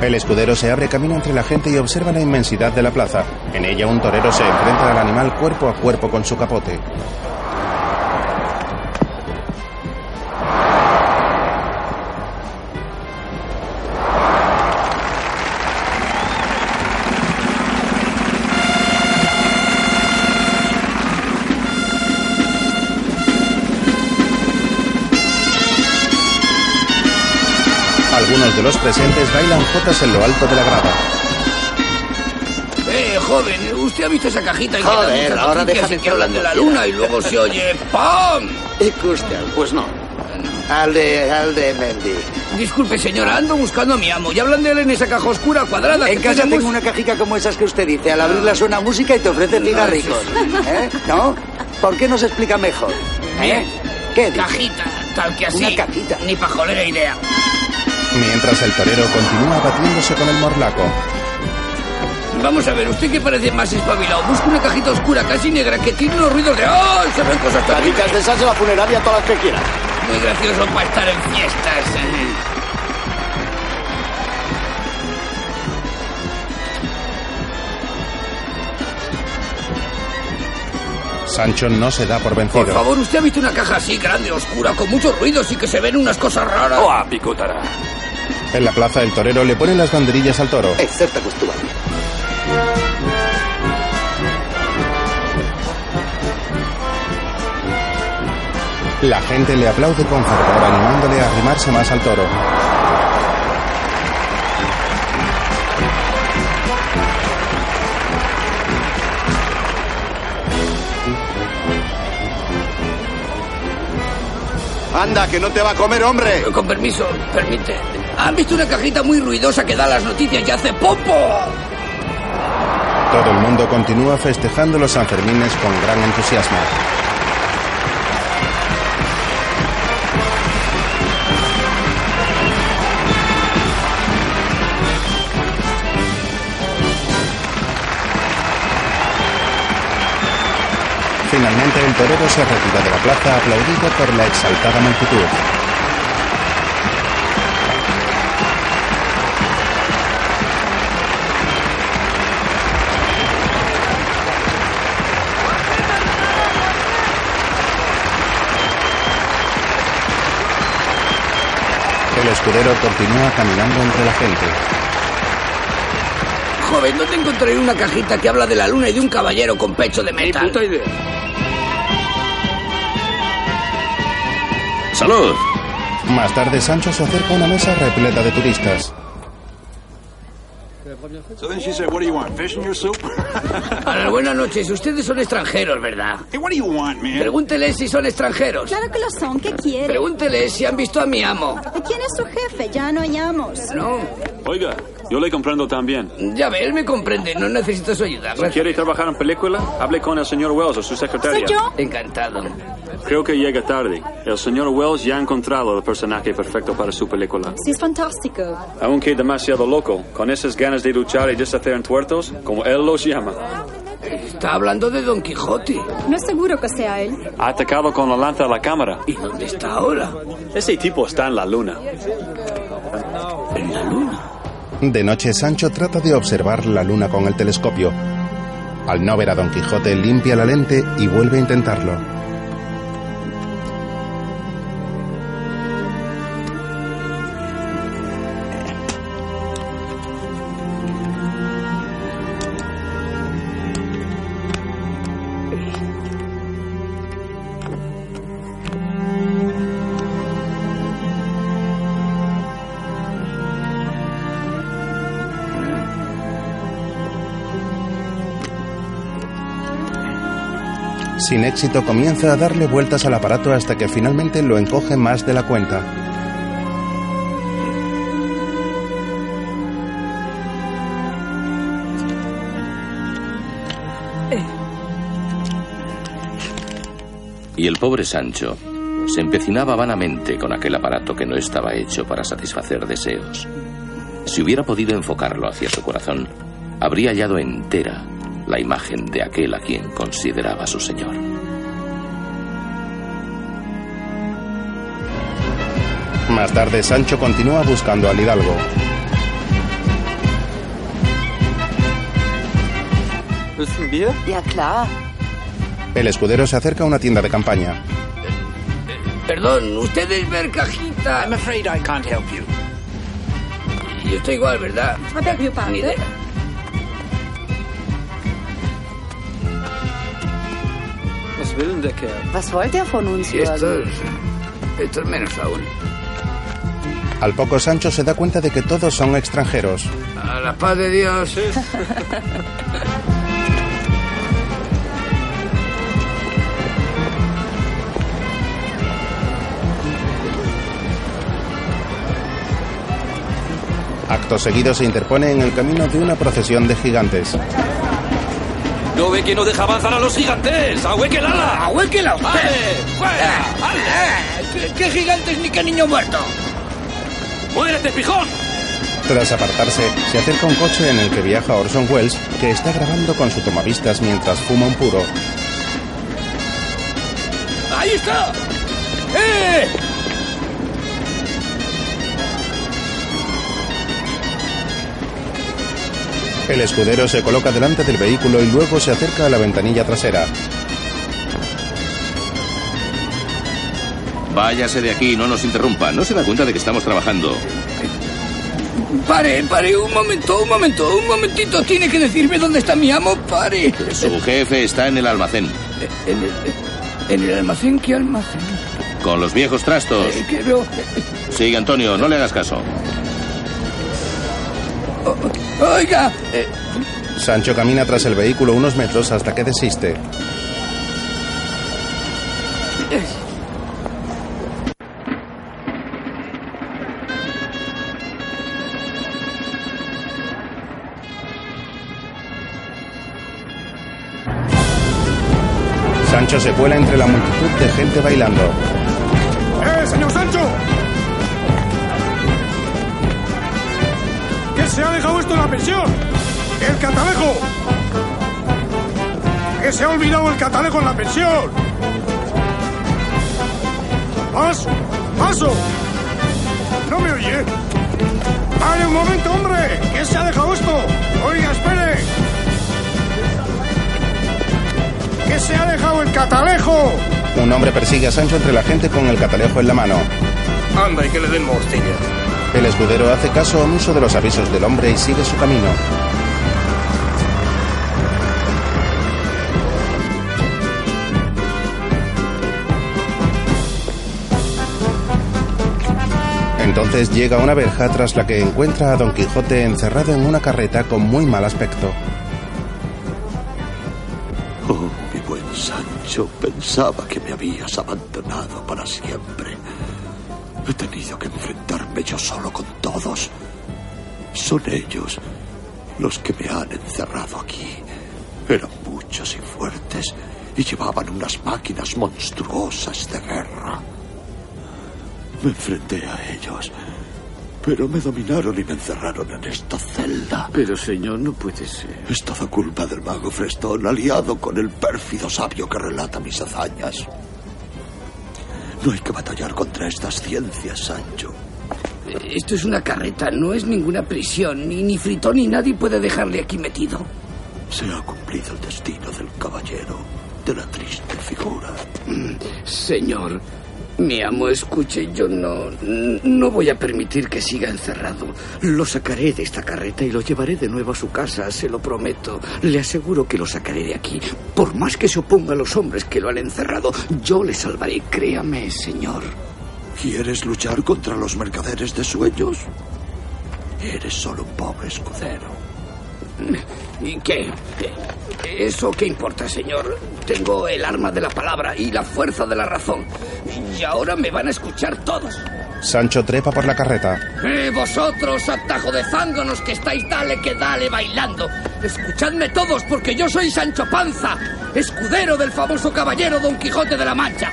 El escudero se abre camino entre la gente y observa la inmensidad de la plaza. En ella un torero se enfrenta al animal cuerpo a cuerpo con su capote. Los presentes bailan jotas en lo alto de la grada. Eh, joven, ¿usted ha visto esa cajita en Joder, ahora déjame y que hablan de la luna y luego se oye ¡pam! ¿Y usted? Pues no. Al de, al de Mendy. Disculpe, señora, ando buscando a mi amo y hablan de él en esa caja oscura cuadrada. En que casa tenemos- tengo una cajita como esas que usted dice. Al abrirla suena música y te ofrece cigarricos. ¿Eh? ¿No? ¿Por qué no se explica mejor? ¿Eh? ¿Qué dice? Cajita, tal que así. Una cajita. Ni pajolera idea. Mientras el torero continúa batiéndose con el morlaco. Vamos a ver, usted que parece más espabilado, busca una cajita oscura casi negra que tiene unos ruidos de ¡ay! Se ven cosas de esas de la funeraria todas las que quieras. Muy gracioso para estar en fiestas. eh. Sancho no se da por vencido. Por favor, ¿usted ha visto una caja así grande, oscura, con muchos ruidos y que se ven unas cosas raras? ¡Oh, picútara! En la plaza el torero le pone las banderillas al toro. Excepto costura. La gente le aplaude con fervor animándole a arrimarse más al toro. Anda, que no te va a comer, hombre. Con permiso, permite. ¿Han visto una cajita muy ruidosa que da las noticias y hace popo? Todo el mundo continúa festejando los Sanfermines con gran entusiasmo. Finalmente el torero se retira de la plaza aplaudido por la exaltada multitud. El escudero continúa caminando entre la gente. Joven, ¿dónde encontraré una cajita que habla de la luna y de un caballero con pecho de metal? puta idea. ¡Salud! Más tarde Sancho se acerca a una mesa repleta de turistas. So then she said, What do you want? Fish in your soup? Buenas noches. Ustedes son extranjeros, ¿verdad? Hey, what do you want, man? Pregúntele si son extranjeros. Claro que lo son, ¿qué quiere? Pregúntele si han visto a mi amo. ¿Quién es su jefe? Ya no hallamos. No. Oiga, yo le comprendo también. Ya ve, él me comprende. No necesito su ayuda. Si quiere trabajar en película, hable con el señor Wells o su secretaria. ¿Soy yo? Encantado. Creo que llega tarde. El señor Wells ya ha encontrado el personaje perfecto para su película. Sí, es fantástico. Aunque demasiado loco, con esas ganas de luchar y deshacer en tuertos, como él los llama. Está hablando de Don Quijote. No es seguro que sea él. Ha atacado con la lanza a la cámara. ¿Y dónde está ahora? Ese tipo está en la luna. En la luna. De noche Sancho trata de observar la luna con el telescopio. Al no ver a Don Quijote limpia la lente y vuelve a intentarlo. Sin éxito comienza a darle vueltas al aparato hasta que finalmente lo encoge más de la cuenta. Y el pobre Sancho se empecinaba vanamente con aquel aparato que no estaba hecho para satisfacer deseos. Si hubiera podido enfocarlo hacia su corazón, habría hallado entera la imagen de aquel a quien consideraba su señor. Más tarde Sancho continúa buscando al hidalgo. Ja, klar. El escudero se acerca a una tienda de campaña. Perdón, usted es Mercajita. I'm afraid I can't help you. Yo estoy igual, ¿verdad? I beg your pardon. Was will denn der Kerl? Was wollt ihr von uns Y esto es, esto es menos aún. Al poco Sancho se da cuenta de que todos son extranjeros. A la paz de Dios. Acto seguido se interpone en el camino de una procesión de gigantes. ¿No ve que no deja avanzar a los gigantes? ¡Ahuequelala! ¡Ahuéquela usted! ¡Ale! ¡Fuera! ¡Ale! ¿Qué, qué gigantes ni qué niño muerto? ¡Muérete, pijón! Tras apartarse, se acerca un coche en el que viaja Orson Welles, que está grabando con su tomavistas mientras fuma un puro. ¡Ahí está! ¡Eh! El escudero se coloca delante del vehículo y luego se acerca a la ventanilla trasera. Váyase de aquí, no nos interrumpa. No se da cuenta de que estamos trabajando. Pare, pare, un momento, un momento, un momentito. Tiene que decirme dónde está mi amo. Pare. Su jefe está en el almacén, ¿En el, en el almacén? ¿Qué almacén? con los viejos trastos. Eh, que no- Sigue, Antonio, no le hagas caso. ¡Oiga! Eh, Sancho camina tras el vehículo unos metros hasta que desiste. Sancho se cuela entre la multitud de gente bailando. Se ha dejado esto en la pensión? ¡El catalejo! ¡Que se ha olvidado el catalejo en la pensión! ¡Paso! ¡Paso! ¿No me oye? ¡Pare un momento, hombre! ¿Qué se ha dejado esto? Oiga, espere. ¿Qué se ha dejado el catalejo? Un hombre persigue a Sancho entre la gente con el catalejo en la mano. Anda y que le den morcilla. El escudero hace caso omiso de los avisos del hombre y sigue su camino. Entonces llega una verja tras la que encuentra a Don Quijote encerrado en una carreta con muy mal aspecto. Oh, mi buen Sancho, pensaba que me habías abandonado para siempre. He tenido que yo solo con todos. Son ellos los que me han encerrado aquí. Eran muchos y fuertes y llevaban unas máquinas monstruosas de guerra. Me enfrenté a ellos, pero me dominaron y me encerraron en esta celda. Pero, señor, no puede ser. Es toda culpa del mago Frestón, aliado con el pérfido sabio que relata mis hazañas. No hay que batallar contra estas ciencias, Sancho. Esto es una carreta, no es ninguna prisión. Ni, ni Fritón ni nadie puede dejarle aquí metido. Se ha cumplido el destino del caballero, de la triste figura. Señor, mi amo, escuche, yo no, no voy a permitir que siga encerrado. Lo sacaré de esta carreta y lo llevaré de nuevo a su casa, se lo prometo. Le aseguro que lo sacaré de aquí. Por más que se oponga a los hombres que lo han encerrado, yo le salvaré, créame, señor. ¿Quieres luchar contra los mercaderes de sueños? Eres solo un pobre escudero. ¿Y qué? ¿Eso qué importa, señor? Tengo el arma de la palabra y la fuerza de la razón. Y ahora me van a escuchar todos. Sancho trepa por la carreta. Eh, vosotros, atajo de zánganos que estáis dale que dale bailando. Escuchadme todos porque yo soy Sancho Panza, escudero del famoso caballero Don Quijote de la Mancha.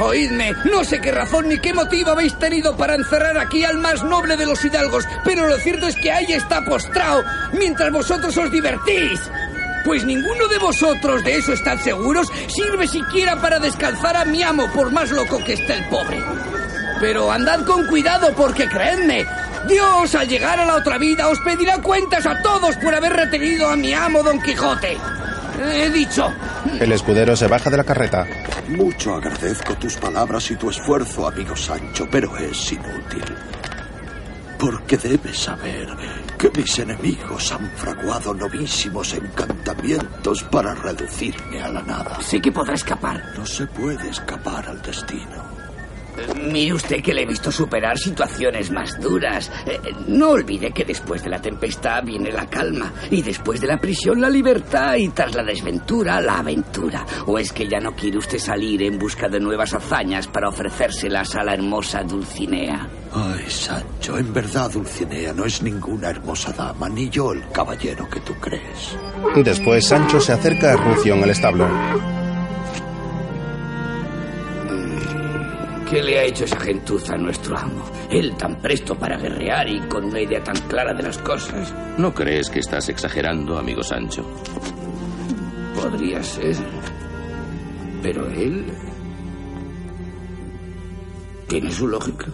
Oídme, no sé qué razón ni qué motivo habéis tenido para encerrar aquí al más noble de los hidalgos, pero lo cierto es que ahí está postrado mientras vosotros os divertís. Pues ninguno de vosotros, de eso estad seguros, sirve siquiera para descalzar a mi amo, por más loco que esté el pobre. Pero andad con cuidado porque creedme, Dios al llegar a la otra vida os pedirá cuentas a todos por haber retenido a mi amo Don Quijote. He dicho. El escudero se baja de la carreta. Mucho agradezco tus palabras y tu esfuerzo, amigo Sancho, pero es inútil. Porque debes saber que mis enemigos han fraguado novísimos encantamientos para reducirme a la nada. Sé que podrá escapar. No se puede escapar al destino. Mire usted que le he visto superar situaciones más duras. Eh, no olvide que después de la tempestad viene la calma y después de la prisión la libertad y tras la desventura la aventura. ¿O es que ya no quiere usted salir en busca de nuevas hazañas para ofrecérselas a la hermosa Dulcinea? Ay, Sancho, en verdad Dulcinea no es ninguna hermosa dama, ni yo el caballero que tú crees. Después Sancho se acerca a Rucio en el establo. ¿Qué le ha hecho esa gentuza a nuestro amo? Él tan presto para guerrear y con una idea tan clara de las cosas. ¿No crees que estás exagerando, amigo Sancho? Podría ser. Pero él... Tiene su lógica.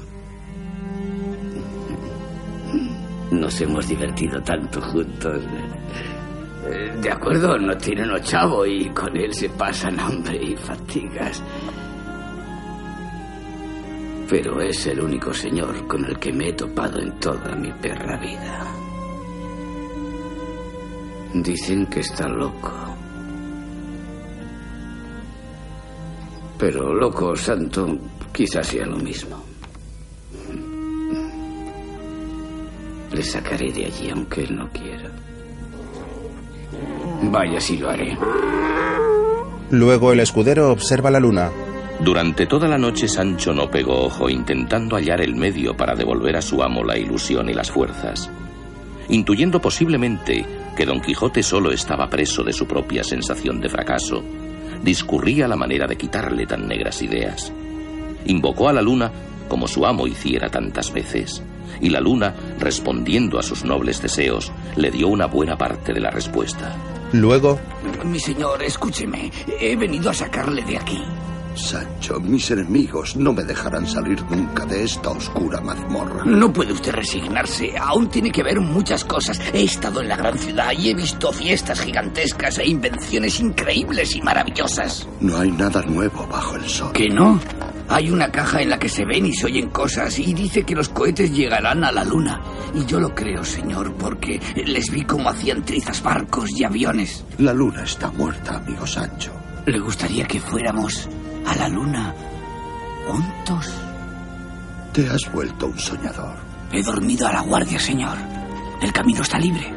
Nos hemos divertido tanto juntos. Eh, De acuerdo, no tiene un ochavo y con él se pasan hambre y fatigas. Pero es el único señor con el que me he topado en toda mi perra vida. Dicen que está loco. Pero loco santo quizás sea lo mismo. Le sacaré de allí aunque él no quiera. Vaya si lo haré. Luego el escudero observa la luna. Durante toda la noche Sancho no pegó ojo intentando hallar el medio para devolver a su amo la ilusión y las fuerzas. Intuyendo posiblemente que Don Quijote solo estaba preso de su propia sensación de fracaso, discurría la manera de quitarle tan negras ideas. Invocó a la luna como su amo hiciera tantas veces, y la luna, respondiendo a sus nobles deseos, le dio una buena parte de la respuesta. Luego, Mi señor, escúcheme. He venido a sacarle de aquí. Sancho, mis enemigos no me dejarán salir nunca de esta oscura mazmorra. No puede usted resignarse. Aún tiene que ver muchas cosas. He estado en la gran ciudad y he visto fiestas gigantescas e invenciones increíbles y maravillosas. No hay nada nuevo bajo el sol. ¿Que no? Hay una caja en la que se ven y se oyen cosas y dice que los cohetes llegarán a la luna. Y yo lo creo, señor, porque les vi cómo hacían trizas barcos y aviones. La luna está muerta, amigo Sancho. ¿Le gustaría que fuéramos a la luna juntos? Te has vuelto un soñador. He dormido a la guardia, señor. El camino está libre.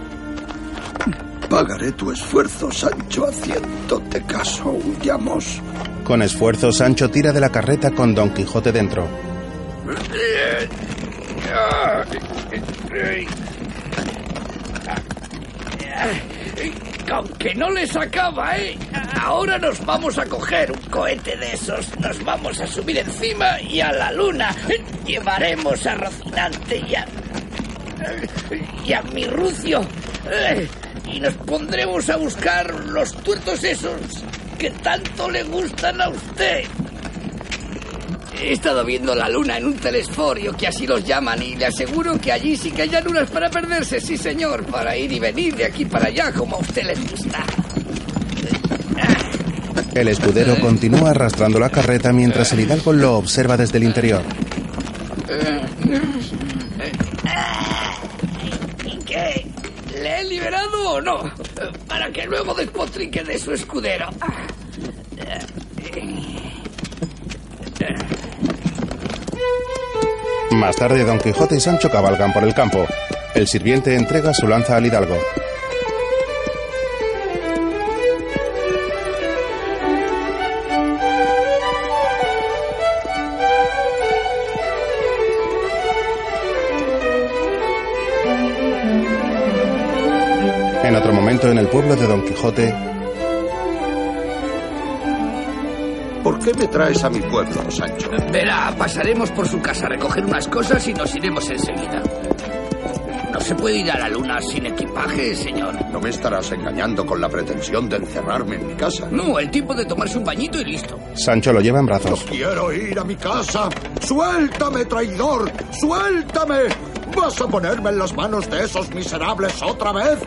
Pagaré tu esfuerzo, Sancho, haciéndote caso. Huyamos. con esfuerzo, Sancho tira de la carreta con Don Quijote dentro. Con que no les acaba, ¿eh? Ahora nos vamos a coger un cohete de esos, nos vamos a subir encima y a la luna llevaremos a Rocinante y a... y a mi Rucio. Y nos pondremos a buscar los tuertos esos que tanto le gustan a usted. He estado viendo la luna en un telesforio, que así los llaman, y le aseguro que allí sí que hay lunas para perderse, sí señor, para ir y venir de aquí para allá, como a usted le gusta. El escudero continúa arrastrando la carreta mientras el hidalgo lo observa desde el interior. ¿Y qué? ¿Le he liberado o no? Para que luego despotrique de su escudero. Más tarde, Don Quijote y Sancho cabalgan por el campo. El sirviente entrega su lanza al hidalgo. En otro momento, en el pueblo de Don Quijote, ¿Por qué me traes a mi pueblo, Sancho? Verá, pasaremos por su casa a recoger unas cosas y nos iremos enseguida. No se puede ir a la luna sin equipaje, señor. No me estarás engañando con la pretensión de encerrarme en mi casa. No, el tiempo de tomarse un bañito y listo. Sancho lo lleva en brazos. Quiero ir a mi casa. ¡Suéltame, traidor! ¡Suéltame! ¿Vas a ponerme en las manos de esos miserables otra vez?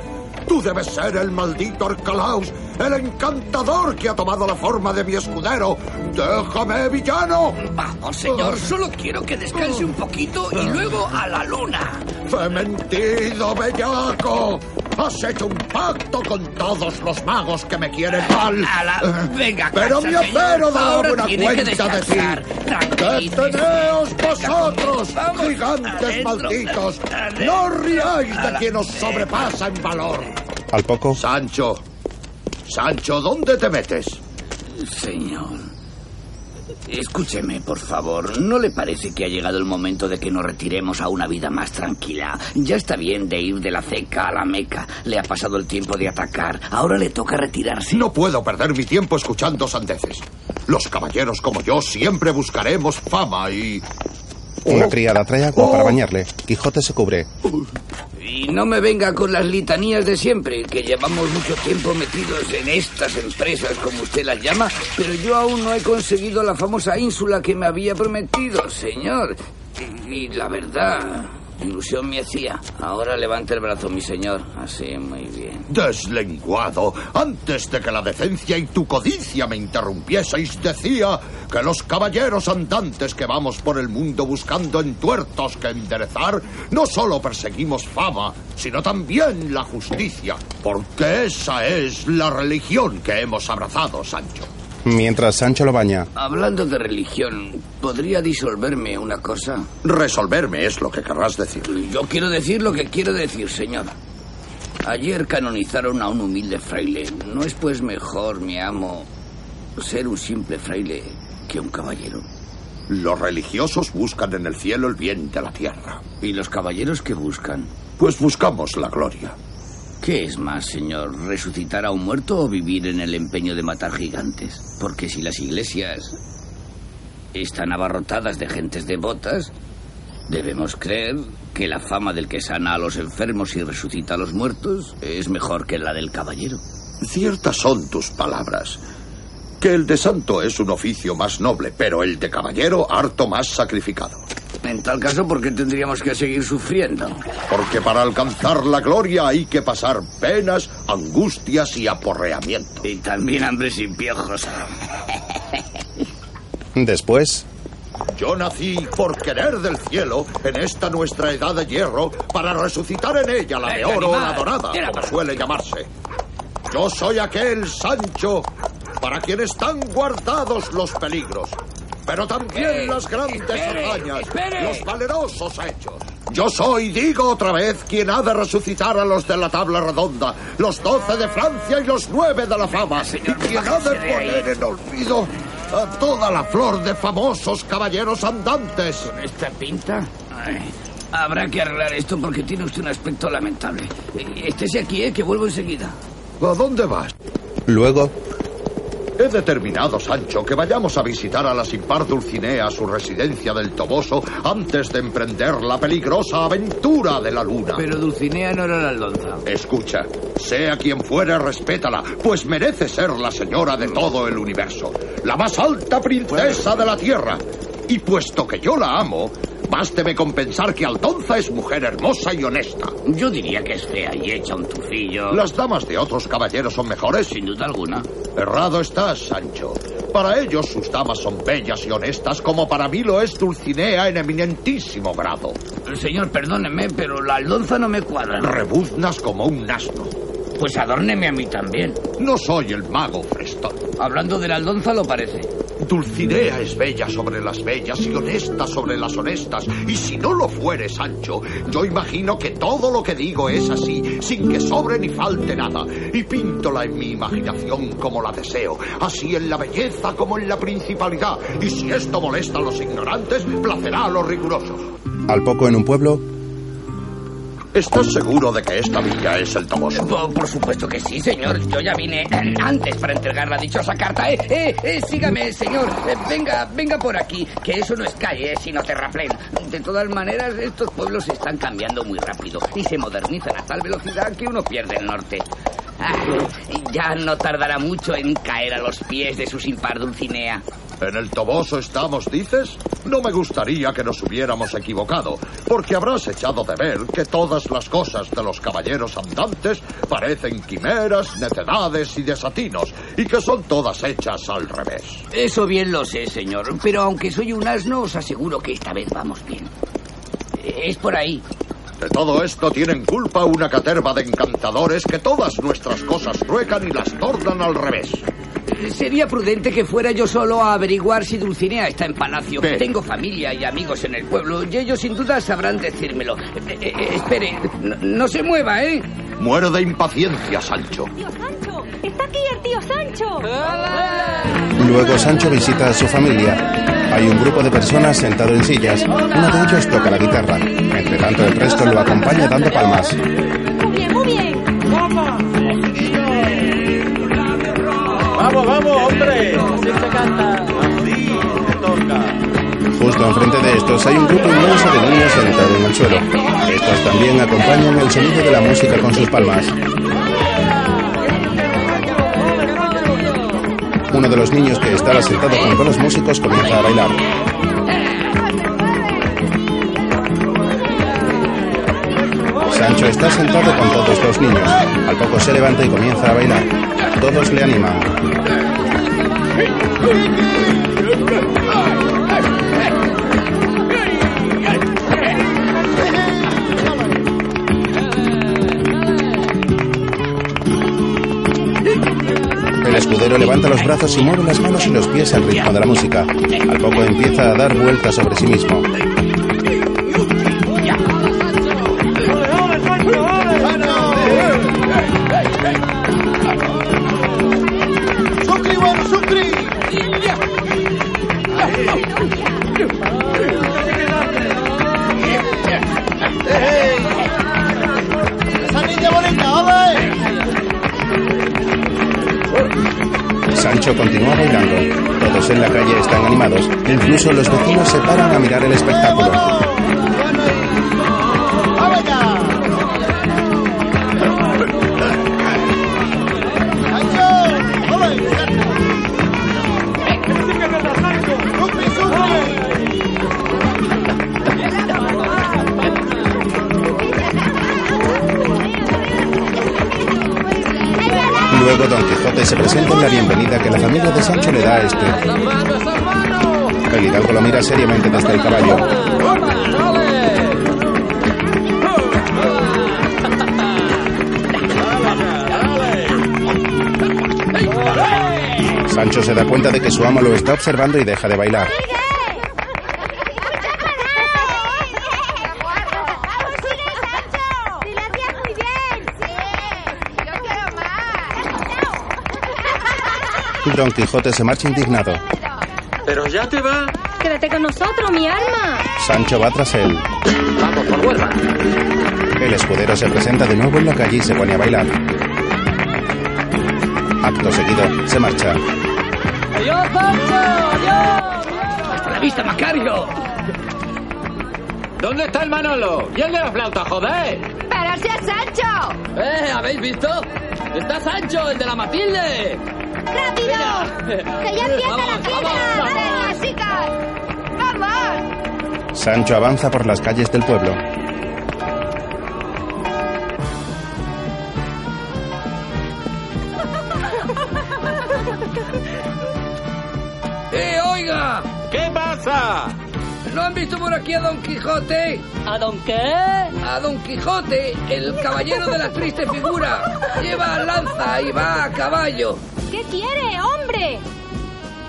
Tú debes ser el maldito Arcalaus, el encantador que ha tomado la forma de mi escudero. ¡Déjame, villano! Vamos, señor, solo quiero que descanse un poquito y luego a la luna. ¡Fementido, bellaco! Has hecho un pacto con todos los magos que me quieren mal. A la- venga Pero mi acero da buena cuenta de ti. ¡Deteneos vosotros, Vamos, gigantes adentro, malditos! adentro. ¡No riáis de quien os sobrepasa en valor! Al poco, Sancho, Sancho, ¿dónde te metes? Señor. Escúcheme, por favor. ¿No le parece que ha llegado el momento de que nos retiremos a una vida más tranquila? Ya está bien de ir de la ceca a la meca. Le ha pasado el tiempo de atacar. Ahora le toca retirarse. No puedo perder mi tiempo escuchando sandeces. Los caballeros como yo siempre buscaremos fama y... una criada trae agua para bañarle. Quijote se cubre. Y no me venga con las litanías de siempre, que llevamos mucho tiempo metidos en estas empresas, como usted las llama, pero yo aún no he conseguido la famosa ínsula que me había prometido, señor. Y, y la verdad, ilusión me hacía. Ahora levante el brazo, mi señor. Así, muy bien. Deslenguado, antes de que la decencia y tu codicia me interrumpieseis, decía que los caballeros andantes que vamos por el mundo buscando entuertos que enderezar, no solo perseguimos fama, sino también la justicia, porque esa es la religión que hemos abrazado, Sancho. Mientras Sancho lo baña, Hablando de religión, ¿podría disolverme una cosa? Resolverme es lo que querrás decir. Yo quiero decir lo que quiero decir, señor. Ayer canonizaron a un humilde fraile. ¿No es pues mejor, mi amo, ser un simple fraile que un caballero? Los religiosos buscan en el cielo el bien de la tierra. ¿Y los caballeros qué buscan? Pues buscamos la gloria. ¿Qué es más, señor? ¿Resucitar a un muerto o vivir en el empeño de matar gigantes? Porque si las iglesias están abarrotadas de gentes devotas, debemos creer que la fama del que sana a los enfermos y resucita a los muertos es mejor que la del caballero. Ciertas son tus palabras. Que el de santo es un oficio más noble, pero el de caballero harto más sacrificado. En tal caso, ¿por qué tendríamos que seguir sufriendo? Porque para alcanzar la gloria hay que pasar penas, angustias y aporreamiento. Y también hambre sin piojos. Después, Yo nací por querer del cielo en esta nuestra edad de hierro para resucitar en ella la de ¡Eh, oro o la dorada, como suele llamarse. Yo soy aquel Sancho para quien están guardados los peligros, pero también las grandes espere, hazañas, espere. los valerosos hechos. Yo soy, digo otra vez, quien ha de resucitar a los de la tabla redonda, los doce de Francia y los nueve de la fama, y quien ha de poner en olvido a toda la flor de famosos caballeros andantes. ¿Con esta pinta? Ay, habrá que arreglar esto porque tiene usted un aspecto lamentable. Estése aquí, ¿eh? Que vuelvo enseguida. ¿A dónde vas? luego, He determinado, Sancho, que vayamos a visitar a la sin par Dulcinea, su residencia del Toboso, antes de emprender la peligrosa aventura de la luna. Pero Dulcinea no era la aldonza. Escucha, sea quien fuere, respétala, pues merece ser la señora de todo el universo, la más alta princesa de la tierra. Y puesto que yo la amo, básteme con pensar que Aldonza es mujer hermosa y honesta. Yo diría que es fea y echa un tufillo. ¿Las damas de otros caballeros son mejores? Sin duda alguna. Errado estás, Sancho. Para ellos sus damas son bellas y honestas, como para mí lo es Dulcinea en eminentísimo grado. Señor, perdóneme, pero la aldonza no me cuadra. Rebuznas como un asno. Pues adórneme a mí también. No soy el mago Frestón. Hablando de la aldonza lo parece. Dulcinea es bella sobre las bellas y honesta sobre las honestas. Y si no lo fuere, Sancho, yo imagino que todo lo que digo es así, sin que sobre ni falte nada. Y píntola en mi imaginación como la deseo, así en la belleza como en la principalidad. Y si esto molesta a los ignorantes, placerá a los rigurosos. al poco en un pueblo, ¿Estás seguro de que esta villa es el Toboso? Por, por supuesto que sí, señor. Yo ya vine antes para entregar la dichosa carta. Eh, eh, eh, sígame, señor. Eh, venga, venga por aquí, que eso no es calle, eh, sino terraplén. De todas maneras, estos pueblos están cambiando muy rápido y se modernizan a tal velocidad que uno pierde el norte. Ya no tardará mucho en caer a los pies de su sin par Dulcinea. ¿En el Toboso estamos, dices? No me gustaría que nos hubiéramos equivocado, porque habrás echado de ver que todas las cosas de los caballeros andantes parecen quimeras, necedades y desatinos, y que son todas hechas al revés. Eso bien lo sé, señor. Pero aunque soy un asno, os aseguro que esta vez vamos bien. Es por ahí. De todo esto tienen culpa una caterva de encantadores que todas nuestras cosas truecan y las tornan al revés. Sería prudente que fuera yo solo a averiguar si Dulcinea está en palacio. Tengo familia y amigos en el pueblo y ellos sin duda sabrán decírmelo. Eh, eh, eh, espere, no, no se mueva, ¿eh? Muero de impaciencia, Sancho. Sancho, está aquí el tío Sancho. luego Sancho visita a su familia. Hay un grupo de personas sentado en sillas. Uno de ellos toca la guitarra. Entre tanto, el resto lo acompaña dando palmas. Muy bien, muy bien. Vamos, vamos, hombre. Así se canta. Así se toca. Justo enfrente de estos hay un grupo inmenso de niños sentado en el suelo. Estos también acompañan el sonido de la música con sus palmas. Uno de los niños que estaba sentado junto a los músicos comienza a bailar. Sancho está sentado con todos los niños. Al poco se levanta y comienza a bailar. Todos le animan. Levanta los brazos y mueve las manos y los pies al ritmo de la música. Al poco empieza a dar vueltas sobre sí mismo. Está observando y deja de bailar. Don Quijote se marcha indignado. Pero ya te va. Quédate con nosotros, mi arma. Sancho va tras él. Vamos por Huelva. El escudero se presenta de nuevo en la calle y se pone a bailar. Acto seguido, se marcha. ¡Adiós, Sancho! ¡Adiós! ¡Hasta la vista, Macario! ¿Dónde está el Manolo? ¿Y el de la flauta, joder? ¡Pero si es Sancho! ¡Eh! ¿Habéis visto? ¡Está Sancho, el de la Matilde! ¡Rápido! ¡Que ya empieza la fiesta! ¡Vamos, chicas! ¡Vamos! Sancho avanza por las calles del pueblo. ¿No han visto por aquí a Don Quijote? ¿A don qué? A Don Quijote, el caballero de la triste figura. Lleva lanza y va a caballo. ¿Qué quiere, hombre?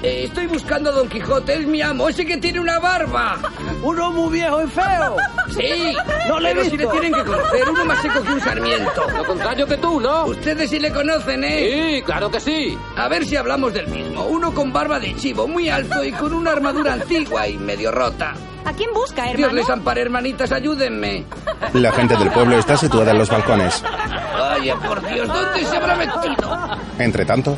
Eh, estoy buscando a Don Quijote, es mi amo, ese que tiene una barba. Uno muy viejo y feo. Sí, No le pero si le tienen que conocer, uno más seco que un sarmiento. Lo contrario que tú, ¿no? Ustedes sí le conocen, ¿eh? Sí, claro que sí. A ver si hablamos del mismo. Uno con barba de chivo, muy alto y con una armadura antigua y medio rota. ¿A quién busca, Dios hermano? les ampare, hermanitas, ayúdenme. La gente del pueblo está situada en los balcones. Vaya, por Dios, ¿dónde se habrá metido? Entre tanto,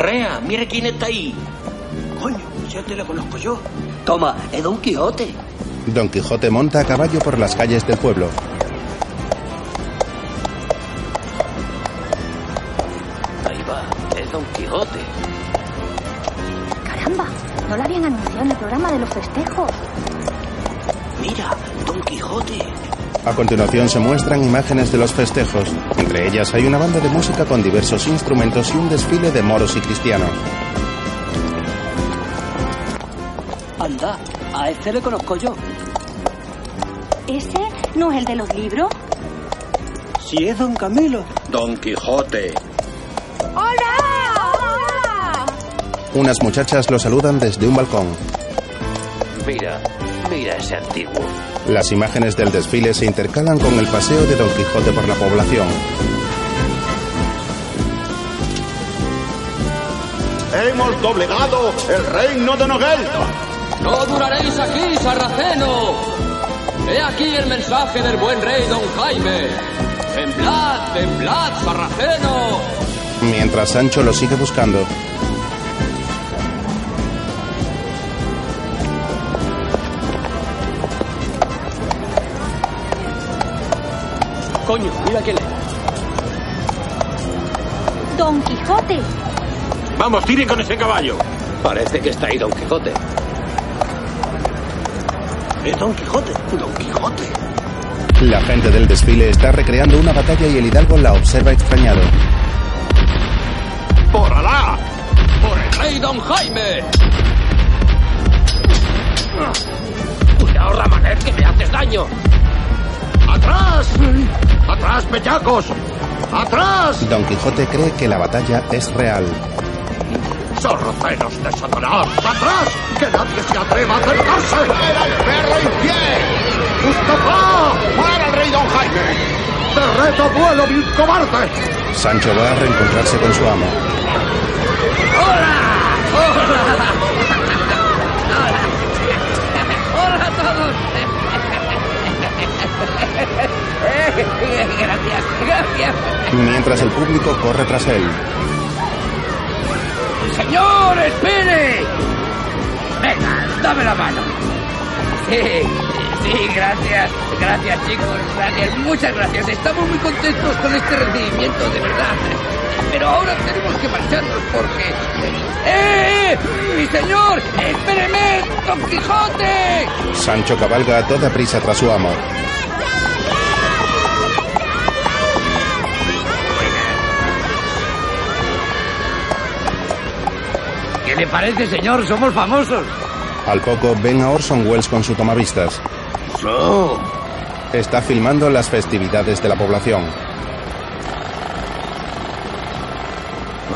Arrea, mira quién está ahí. Coño, ya te lo conozco yo. Toma, es Don Quijote. Don Quijote monta a caballo por las calles del pueblo. Ahí va, es Don Quijote. Caramba, no lo habían anunciado en el programa de los festejos. A continuación se muestran imágenes de los festejos. Entre ellas hay una banda de música con diversos instrumentos y un desfile de moros y cristianos. Anda, a este le conozco yo. ¿Ese no es el de los libros? Si es Don Camilo. Don Quijote. ¡Hola! ¡Hola! Unas muchachas lo saludan desde un balcón. Mira, antiguo. Las imágenes del desfile se intercalan con el paseo de Don Quijote por la población. Hemos doblegado el reino de Noguelda. ¡No duraréis aquí, sarraceno! He aquí el mensaje del buen rey Don Jaime. ¡Temblad, temblad, sarraceno! Mientras Sancho lo sigue buscando. Coño, mira quién es. Don Quijote. Vamos, tire con ese caballo. Parece que está ahí Don Quijote. Es Don Quijote. Don Quijote. La gente del desfile está recreando una batalla y el hidalgo la observa extrañado. ¡Por Alá! ¡Por el rey Don Jaime! Cuidado, Ramanet, que me haces daño. ¡Atrás! ¡Atrás, bellacos! ¡Atrás! Don Quijote cree que la batalla es real. ¡Sarracenos de Satanás! ¡Atrás! ¡Que nadie se atreva a acercarse! ¡Era el perro infiel! ¡Mustafa! ¡Muera el rey Don Jaime! ¡Te reto a duelo, vil cobarde! Sancho va a reencontrarse con su amo. ¡Hola! ¡Hola! ¡Hola a todos! Gracias, gracias. mientras el público corre tras él. ¡Señor, espere! Venga, dame la mano. Sí, sí, gracias. Gracias, chicos. Gracias, muchas gracias. Estamos muy contentos con este recibimiento, de verdad. Pero ahora tenemos que marcharnos porque... ¡Eh! ¡Mi señor! ¡Espéreme! ¡Don Quijote! Sancho cabalga a toda prisa tras su amo. ¿Qué le parece, señor? Somos famosos. Al poco ven a Orson Welles con su tomavistas. Está filmando las festividades de la población.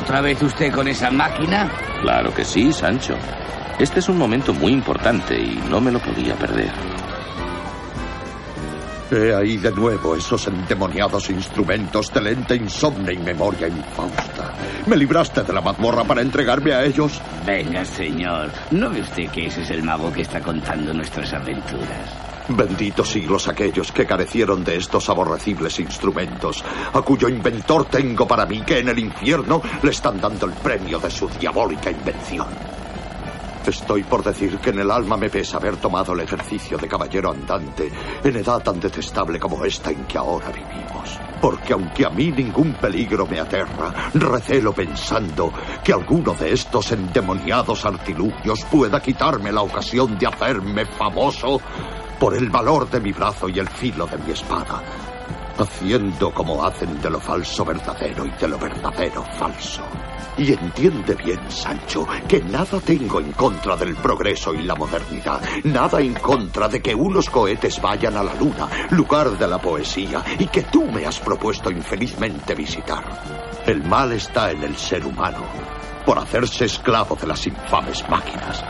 ¿Otra vez usted con esa máquina? Claro que sí, Sancho. Este es un momento muy importante y no me lo podía perder. He ahí de nuevo esos endemoniados instrumentos de lente insomne y memoria infausta. ¿Me libraste de la mazmorra para entregarme a ellos? Venga, señor. ¿No ve usted que ese es el mago que está contando nuestras aventuras? Benditos siglos aquellos que carecieron de estos aborrecibles instrumentos, a cuyo inventor tengo para mí que en el infierno le están dando el premio de su diabólica invención. Estoy por decir que en el alma me pesa haber tomado el ejercicio de caballero andante en edad tan detestable como esta en que ahora vivimos. Porque aunque a mí ningún peligro me aterra, recelo pensando que alguno de estos endemoniados artilugios pueda quitarme la ocasión de hacerme famoso por el valor de mi brazo y el filo de mi espada, haciendo como hacen de lo falso verdadero y de lo verdadero falso. Y entiende bien, Sancho, que nada tengo en contra del progreso y la modernidad, nada en contra de que unos cohetes vayan a la luna, lugar de la poesía, y que tú me has propuesto infelizmente visitar. El mal está en el ser humano, por hacerse esclavo de las infames máquinas.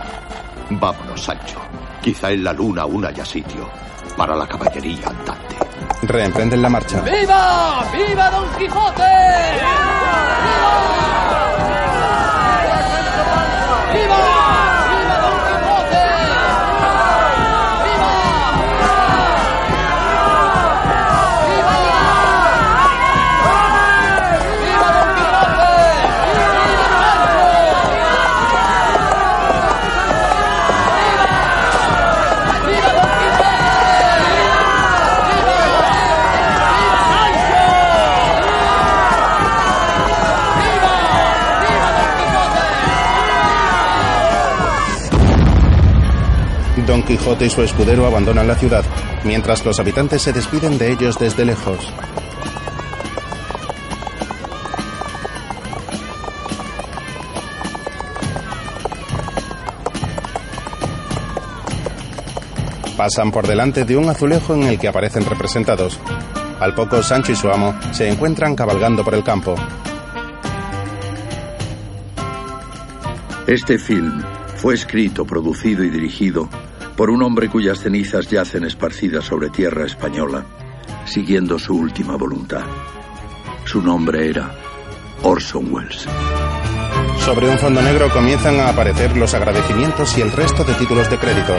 Vámonos, Sancho. Quizá en la luna aún haya sitio para la caballería andante. Reemprenden la marcha. ¡Viva! ¡Viva Don Quijote! ¡Viva! Don Quijote y su escudero abandonan la ciudad, mientras los habitantes se despiden de ellos desde lejos. Pasan por delante de un azulejo en el que aparecen representados. Al poco, Sancho y su amo se encuentran cabalgando por el campo. Este film fue escrito, producido y dirigido por un hombre cuyas cenizas yacen esparcidas sobre tierra española, siguiendo su última voluntad. Su nombre era Orson Welles. Sobre un fondo negro comienzan a aparecer los agradecimientos y el resto de títulos de crédito.